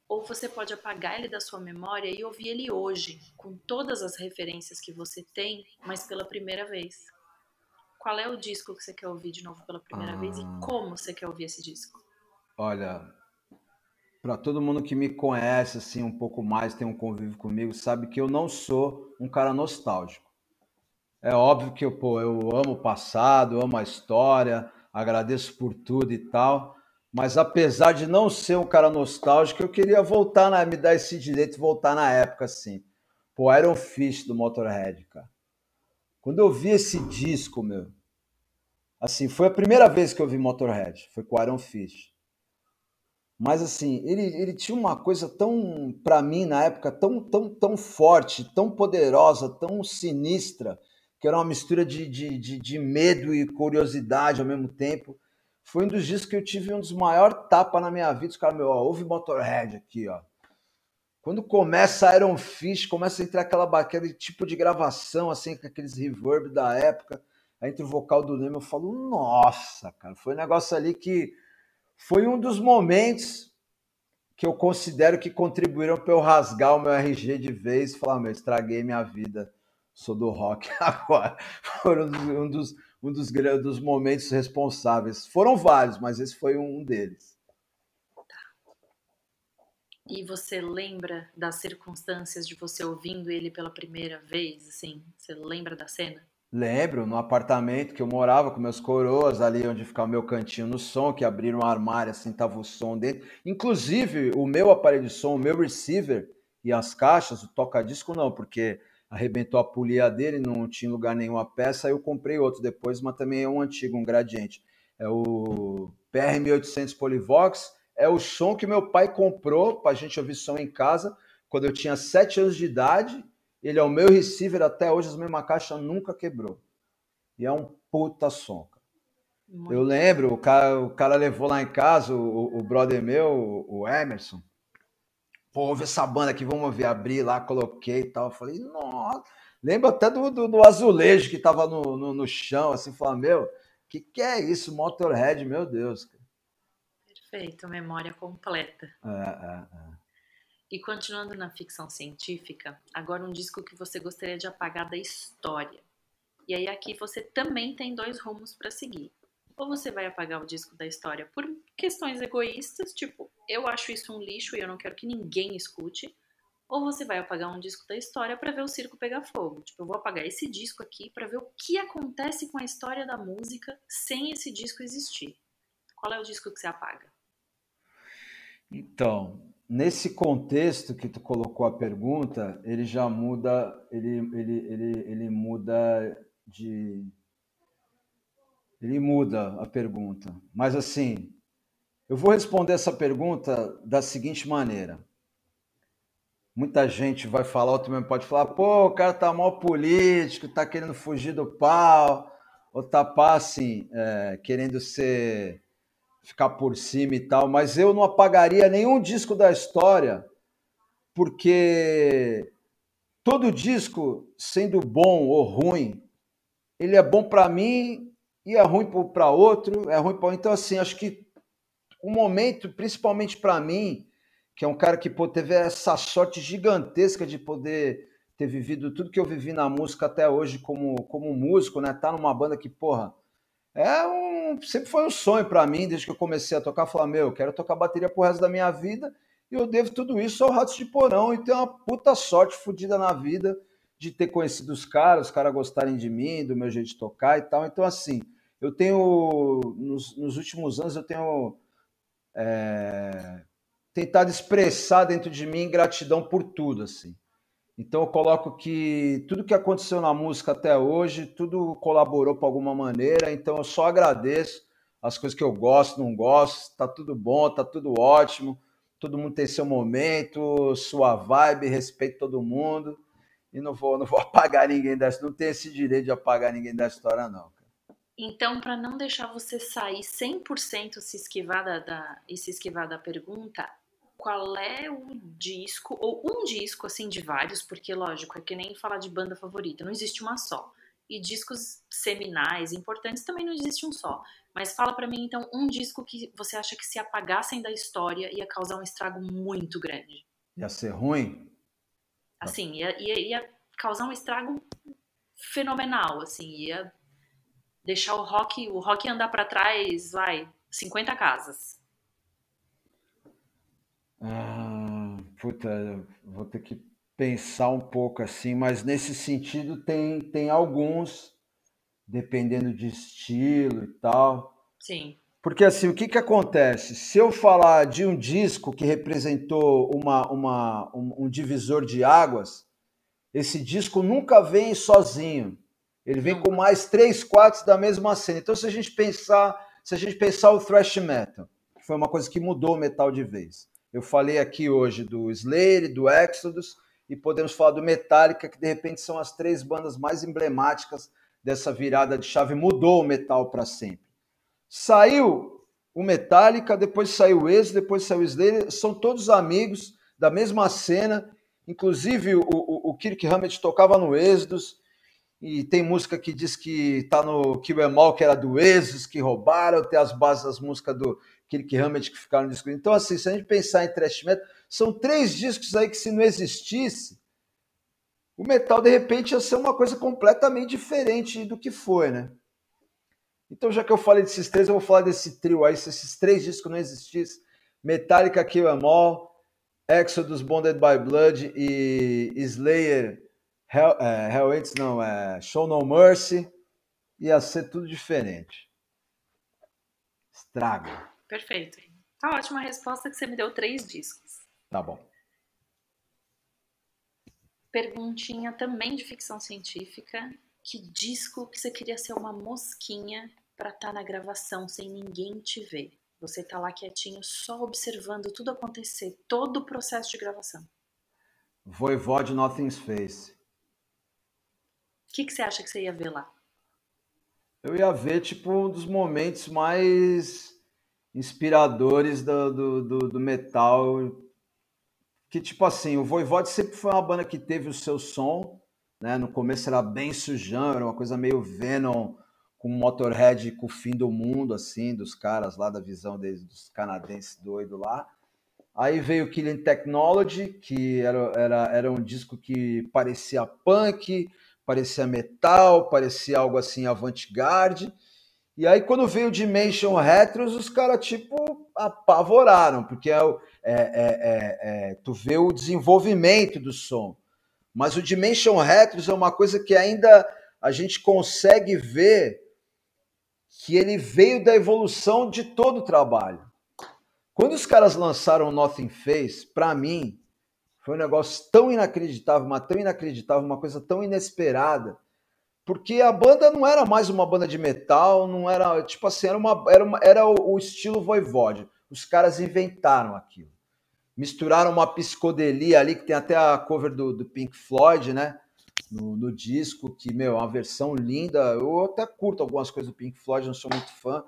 A: ou você pode apagar ele da sua memória e ouvir ele hoje, com todas as referências que você tem, mas pela primeira vez. Qual é o disco que você quer ouvir de novo pela primeira ah. vez e ah. como você quer ouvir esse disco?
B: Olha, para todo mundo que me conhece assim um pouco mais, tem um convívio comigo, sabe que eu não sou um cara nostálgico. É óbvio que eu, pô, eu amo o passado, amo a história, agradeço por tudo e tal, mas apesar de não ser um cara nostálgico, eu queria voltar, na, me dar esse direito voltar na época, assim. Pô, Iron Fist do Motorhead, cara. Quando eu vi esse disco, meu, Assim, foi a primeira vez que eu vi Motorhead, foi com Iron Fish. Mas assim, ele, ele tinha uma coisa tão, para mim na época, tão, tão, tão forte, tão poderosa, tão sinistra, que era uma mistura de, de, de, de medo e curiosidade ao mesmo tempo. Foi um dos discos que eu tive um dos maiores tapas na minha vida. Os caras, meu, ó, ouve Motorhead aqui, ó. Quando começa Iron Fish, começa a entrar aquela, aquele tipo de gravação, assim, com aqueles reverb da época, entre o vocal do Nemo, eu falo, nossa, cara, foi um negócio ali que foi um dos momentos que eu considero que contribuíram para eu rasgar o meu RG de vez e falar, meu, estraguei minha vida, sou do rock agora. Foram um dos, um dos, dos momentos responsáveis. Foram vários, mas esse foi um deles.
A: E você lembra das circunstâncias de você ouvindo ele pela primeira vez? Assim, você lembra da cena?
B: Lembro, no apartamento que eu morava com meus coroas, ali onde ficava o meu cantinho no som, que abriram um armário, assim, tava o som dentro. Inclusive, o meu aparelho de som, o meu receiver e as caixas, o toca-disco não, porque arrebentou a polia dele, não tinha lugar nenhum a peça, aí eu comprei outro depois, mas também é um antigo, um gradiente. É o PR1800 Polivox, é o som que meu pai comprou para a gente ouvir som em casa quando eu tinha 7 anos de idade. Ele é o meu receiver até hoje, a mesma caixa nunca quebrou. E é um puta som. Muito eu lembro, o cara, o cara levou lá em casa, o, o brother meu, o Emerson. Pô, ouve essa banda aqui, vamos ver. Abri lá, coloquei e tal. Falei, nossa. Lembro até do, do, do azulejo que tava no, no, no chão, assim, falando, meu, que que é isso? Motorhead, meu Deus. Cara.
A: Perfeito, memória completa.
B: É, é, é.
A: E continuando na ficção científica, agora um disco que você gostaria de apagar da história. E aí aqui você também tem dois rumos para seguir. Ou você vai apagar o disco da história por questões egoístas, tipo, eu acho isso um lixo e eu não quero que ninguém escute. Ou você vai apagar um disco da história para ver o circo pegar fogo. Tipo, eu vou apagar esse disco aqui para ver o que acontece com a história da música sem esse disco existir. Qual é o disco que você apaga?
B: Então, nesse contexto que tu colocou a pergunta, ele já muda, ele, ele, ele, ele muda de. Ele muda a pergunta. Mas assim, eu vou responder essa pergunta da seguinte maneira. Muita gente vai falar, outro mesmo pode falar, pô, o cara tá mal político, tá querendo fugir do pau, ou tá pá, assim, é, querendo ser ficar por cima e tal, mas eu não apagaria nenhum disco da história, porque todo disco, sendo bom ou ruim, ele é bom para mim e é ruim para outro, é ruim para então assim, acho que o momento, principalmente para mim, que é um cara que pô, teve essa sorte gigantesca de poder ter vivido tudo que eu vivi na música até hoje como, como músico, né? Tá numa banda que, porra, é um, sempre foi um sonho para mim, desde que eu comecei a tocar, falar, meu, eu quero tocar bateria pro resto da minha vida e eu devo tudo isso ao Ratos de Porão e ter uma puta sorte fodida na vida de ter conhecido os caras, os caras gostarem de mim, do meu jeito de tocar e tal. Então, assim, eu tenho, nos, nos últimos anos, eu tenho é, tentado expressar dentro de mim gratidão por tudo, assim. Então eu coloco que tudo que aconteceu na música até hoje, tudo colaborou para alguma maneira, então eu só agradeço as coisas que eu gosto, não gosto, tá tudo bom, tá tudo ótimo, todo mundo tem seu momento, sua vibe, respeito todo mundo, e não vou, não vou apagar ninguém dessa, não tenho esse direito de apagar ninguém da história não.
A: Então, para não deixar você sair 100% se esquivar da, da, e se esquivar da pergunta, qual é o disco, ou um disco, assim, de vários, porque, lógico, é que nem falar de banda favorita, não existe uma só. E discos seminais, importantes, também não existe um só. Mas fala para mim, então, um disco que você acha que se apagassem da história ia causar um estrago muito grande.
B: Ia ser ruim?
A: Assim, ia, ia, ia causar um estrago fenomenal, assim, ia deixar o rock, o rock andar para trás, vai, 50 casas.
B: Ah, puta, vou ter que pensar um pouco assim, mas nesse sentido tem, tem alguns, dependendo de estilo e tal.
A: Sim.
B: Porque assim, o que, que acontece? Se eu falar de um disco que representou uma, uma, um, um divisor de águas, esse disco nunca vem sozinho. Ele vem com mais três quartos da mesma cena. Então, se a gente pensar, se a gente pensar o thrash metal, que foi uma coisa que mudou o metal de vez. Eu falei aqui hoje do Slayer, do Exodus, e podemos falar do Metallica, que de repente são as três bandas mais emblemáticas dessa virada de chave, mudou o metal para sempre. Saiu o Metallica, depois saiu o Exodus, depois saiu o Slayer, são todos amigos da mesma cena, inclusive o, o, o Kirk Hammett tocava no Exodus, e tem música que diz que tá no Kill Em All, que era do Exodus, que roubaram, tem as bases das músicas do Hammett que ficaram no disco. Então, assim, se a gente pensar em thrash metal, são três discos aí que se não existisse, o metal de repente ia ser uma coisa completamente diferente do que foi, né? Então, já que eu falei desses três, eu vou falar desse trio aí, se esses três discos não existissem, Metallica, Kill Em All, Exodus, Bonded by Blood e Slayer, Hell, é, Hell Hates, não, é Show No Mercy, ia ser tudo diferente. Estraga.
A: Perfeito. Tá ótima a resposta que você me deu três discos.
B: Tá bom.
A: Perguntinha também de ficção científica. Que disco que você queria ser uma mosquinha para estar tá na gravação sem ninguém te ver? Você tá lá quietinho, só observando tudo acontecer, todo o processo de gravação.
B: Voivode Nothing's Face.
A: O que, que você acha que você ia ver lá?
B: Eu ia ver, tipo, um dos momentos mais inspiradores do, do, do, do metal. Que, tipo assim, o Voivode sempre foi uma banda que teve o seu som, né? No começo era bem sujão, era uma coisa meio Venom, com Motorhead com o fim do mundo, assim, dos caras lá, da visão dos canadenses doidos lá. Aí veio Killing Technology, que era, era, era um disco que parecia punk, parecia metal, parecia algo assim avant-garde. E aí, quando veio o Dimension Retros, os caras, tipo, apavoraram, porque é, é, é, é, é, tu vê o desenvolvimento do som. Mas o Dimension Retros é uma coisa que ainda a gente consegue ver que ele veio da evolução de todo o trabalho. Quando os caras lançaram Nothing Face, para mim, foi um negócio tão inacreditável, mas tão inacreditável, uma coisa tão inesperada, porque a banda não era mais uma banda de metal, não era, tipo assim, era, uma, era, uma, era o, o estilo Voivode. Os caras inventaram aquilo. Misturaram uma psicodelia ali, que tem até a cover do, do Pink Floyd, né? no, no, disco, que, meu, é uma versão linda. Eu até curto algumas coisas do Pink Floyd, não sou muito fã.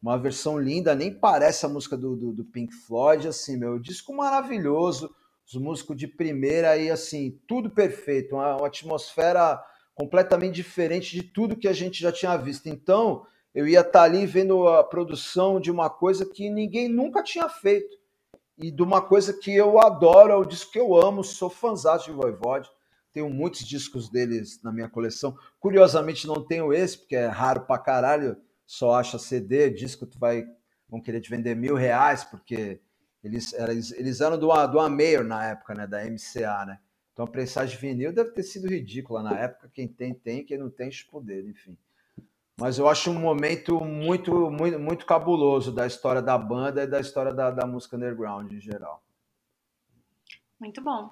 B: Uma versão linda, nem parece a música do, do, do Pink Floyd, assim, meu, disco maravilhoso, os músicos de primeira aí, assim, tudo perfeito, uma, uma atmosfera completamente diferente de tudo que a gente já tinha visto. Então, eu ia estar tá ali vendo a produção de uma coisa que ninguém nunca tinha feito. E de uma coisa que eu adoro, é o disco que eu amo, sou fãzão de Voivode tenho muitos discos deles na minha coleção. Curiosamente, não tenho esse, porque é raro pra caralho. Só acha CD, disco, tu vai. vão querer te vender mil reais, porque eles, eles, eles eram do, do Amayor na época, né? Da MCA, né? Então a pressagem de vinil deve ter sido ridícula na época. Quem tem, tem, quem não tem, poder, enfim. Mas eu acho um momento muito, muito, muito cabuloso da história da banda e da história da, da música underground em geral.
A: Muito bom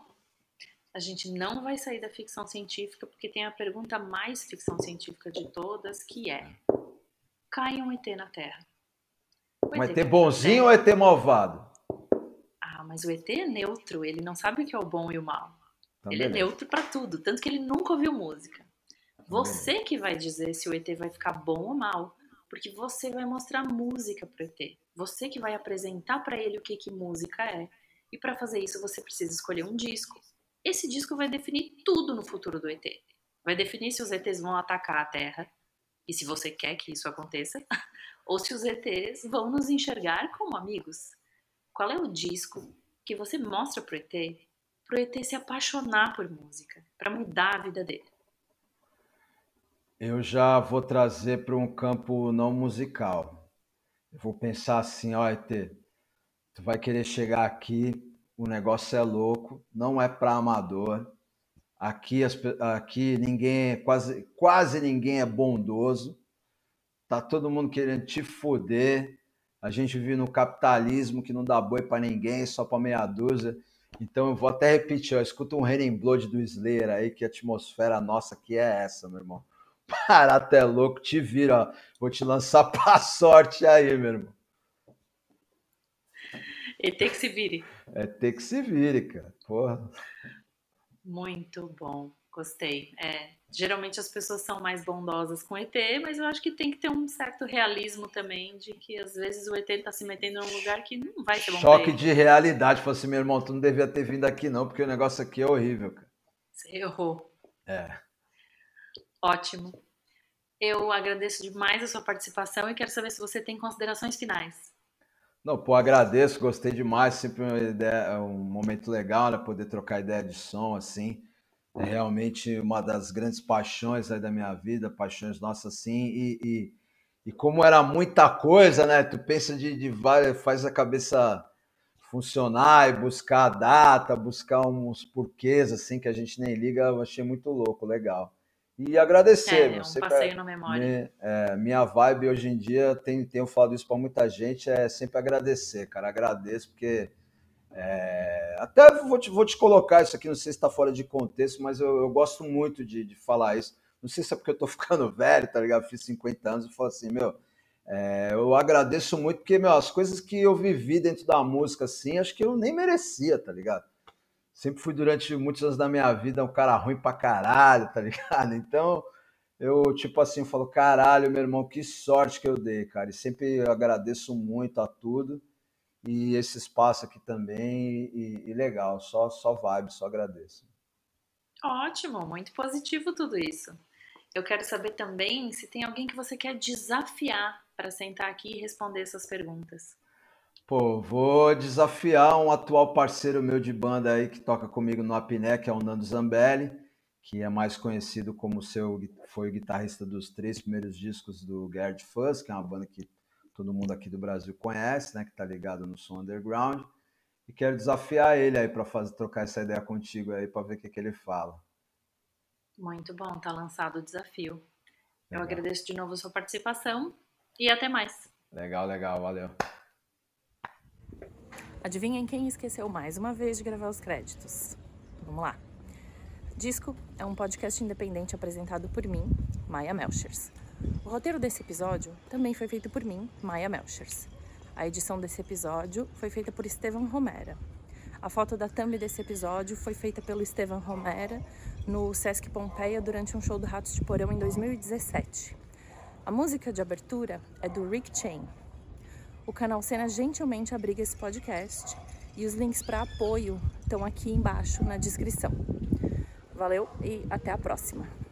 A: a gente não vai sair da ficção científica porque tem a pergunta mais ficção científica de todas, que é: cai um ET na Terra?
B: Um ET, ET bonzinho ou ET malvado?
A: Ah, mas o ET é neutro, ele não sabe o que é o bom e o mal. Então, ele é neutro para tudo, tanto que ele nunca ouviu música. Você que vai dizer se o ET vai ficar bom ou mal, porque você vai mostrar música pro ET. Você que vai apresentar para ele o que que música é. E para fazer isso você precisa escolher um disco, esse disco vai definir tudo no futuro do ET. Vai definir se os ETs vão atacar a Terra, e se você quer que isso aconteça, ou se os ETs vão nos enxergar como amigos. Qual é o disco que você mostra pro ET, pro ET se apaixonar por música, para mudar a vida dele?
B: Eu já vou trazer para um campo não musical. Eu vou pensar assim, ó, ET, tu vai querer chegar aqui o negócio é louco, não é para amador. Aqui, as, aqui ninguém, é, quase, quase ninguém é bondoso. Tá todo mundo querendo te foder. A gente vive no capitalismo que não dá boi para ninguém, só para meia dúzia. Então eu vou até repetir, ó, escuta um Raining Blood do Slayer aí, que a atmosfera nossa aqui é essa, meu irmão. Barato é louco, te vira, ó. Vou te lançar pra sorte aí, meu irmão.
A: ET que se vire.
B: É ter que se vire, cara. Porra.
A: Muito bom, gostei. É, geralmente as pessoas são mais bondosas com ET, mas eu acho que tem que ter um certo realismo também de que às vezes o ET está se metendo num lugar que não vai ser bom.
B: Choque de realidade. Falei assim, meu irmão, tu não devia ter vindo aqui não, porque o negócio aqui é horrível, cara.
A: Você errou.
B: É.
A: Ótimo. Eu agradeço demais a sua participação e quero saber se você tem considerações finais.
B: Não, pô, agradeço, gostei demais, sempre uma ideia, um momento legal, né, poder trocar ideia de som, assim, é realmente uma das grandes paixões da minha vida, paixões nossas, assim, e, e, e como era muita coisa, né, tu pensa de, de várias, faz a cabeça funcionar e buscar a data, buscar uns porquês, assim, que a gente nem liga, eu achei muito louco, legal. E agradecer,
A: É,
B: meu.
A: um passeio na memória.
B: me- é, minha vibe hoje em dia, tem, tenho falado isso para muita gente, é sempre agradecer, cara. Agradeço, porque é, até vou te, vou te colocar isso aqui, não sei se está fora de contexto, mas eu, eu gosto muito de, de falar isso. Não sei se é porque eu tô ficando velho, tá ligado? Fiz 50 anos e falo assim, meu, é, eu agradeço muito, porque, meu, as coisas que eu vivi dentro da música, assim, acho que eu nem merecia, tá ligado? Sempre fui durante muitos anos da minha vida um cara ruim pra caralho, tá ligado? Então, eu, tipo assim, falo, caralho, meu irmão, que sorte que eu dei, cara. E sempre agradeço muito a tudo. E esse espaço aqui também, e, e legal, só, só vibe, só agradeço.
A: Ótimo, muito positivo tudo isso. Eu quero saber também se tem alguém que você quer desafiar para sentar aqui e responder essas perguntas.
B: Pô, vou desafiar um atual parceiro meu de banda aí que toca comigo no Apné, que é o Nando Zambelli, que é mais conhecido como seu, foi o guitarrista dos três primeiros discos do Gerd Fuzz, que é uma banda que todo mundo aqui do Brasil conhece, né, que tá ligado no som underground. E quero desafiar ele aí para fazer trocar essa ideia contigo aí para ver o que, que ele fala.
A: Muito bom, tá lançado o desafio. Eu
B: Legal.
A: agradeço de novo a sua participação e até mais.
B: Legal, legal, valeu.
A: Adivinhem quem esqueceu mais uma vez de gravar os créditos? Vamos lá. Disco é um podcast independente apresentado por mim, Maia Melchers. O roteiro desse episódio também foi feito por mim, Maia Melchers. A edição desse episódio foi feita por Estevam Romera. A foto da thumb desse episódio foi feita pelo Estevam Romera no Sesc Pompeia durante um show do Ratos de Porão em 2017. A música de abertura é do Rick Chain. O canal Cena gentilmente abriga esse podcast e os links para apoio estão aqui embaixo na descrição. Valeu e até a próxima!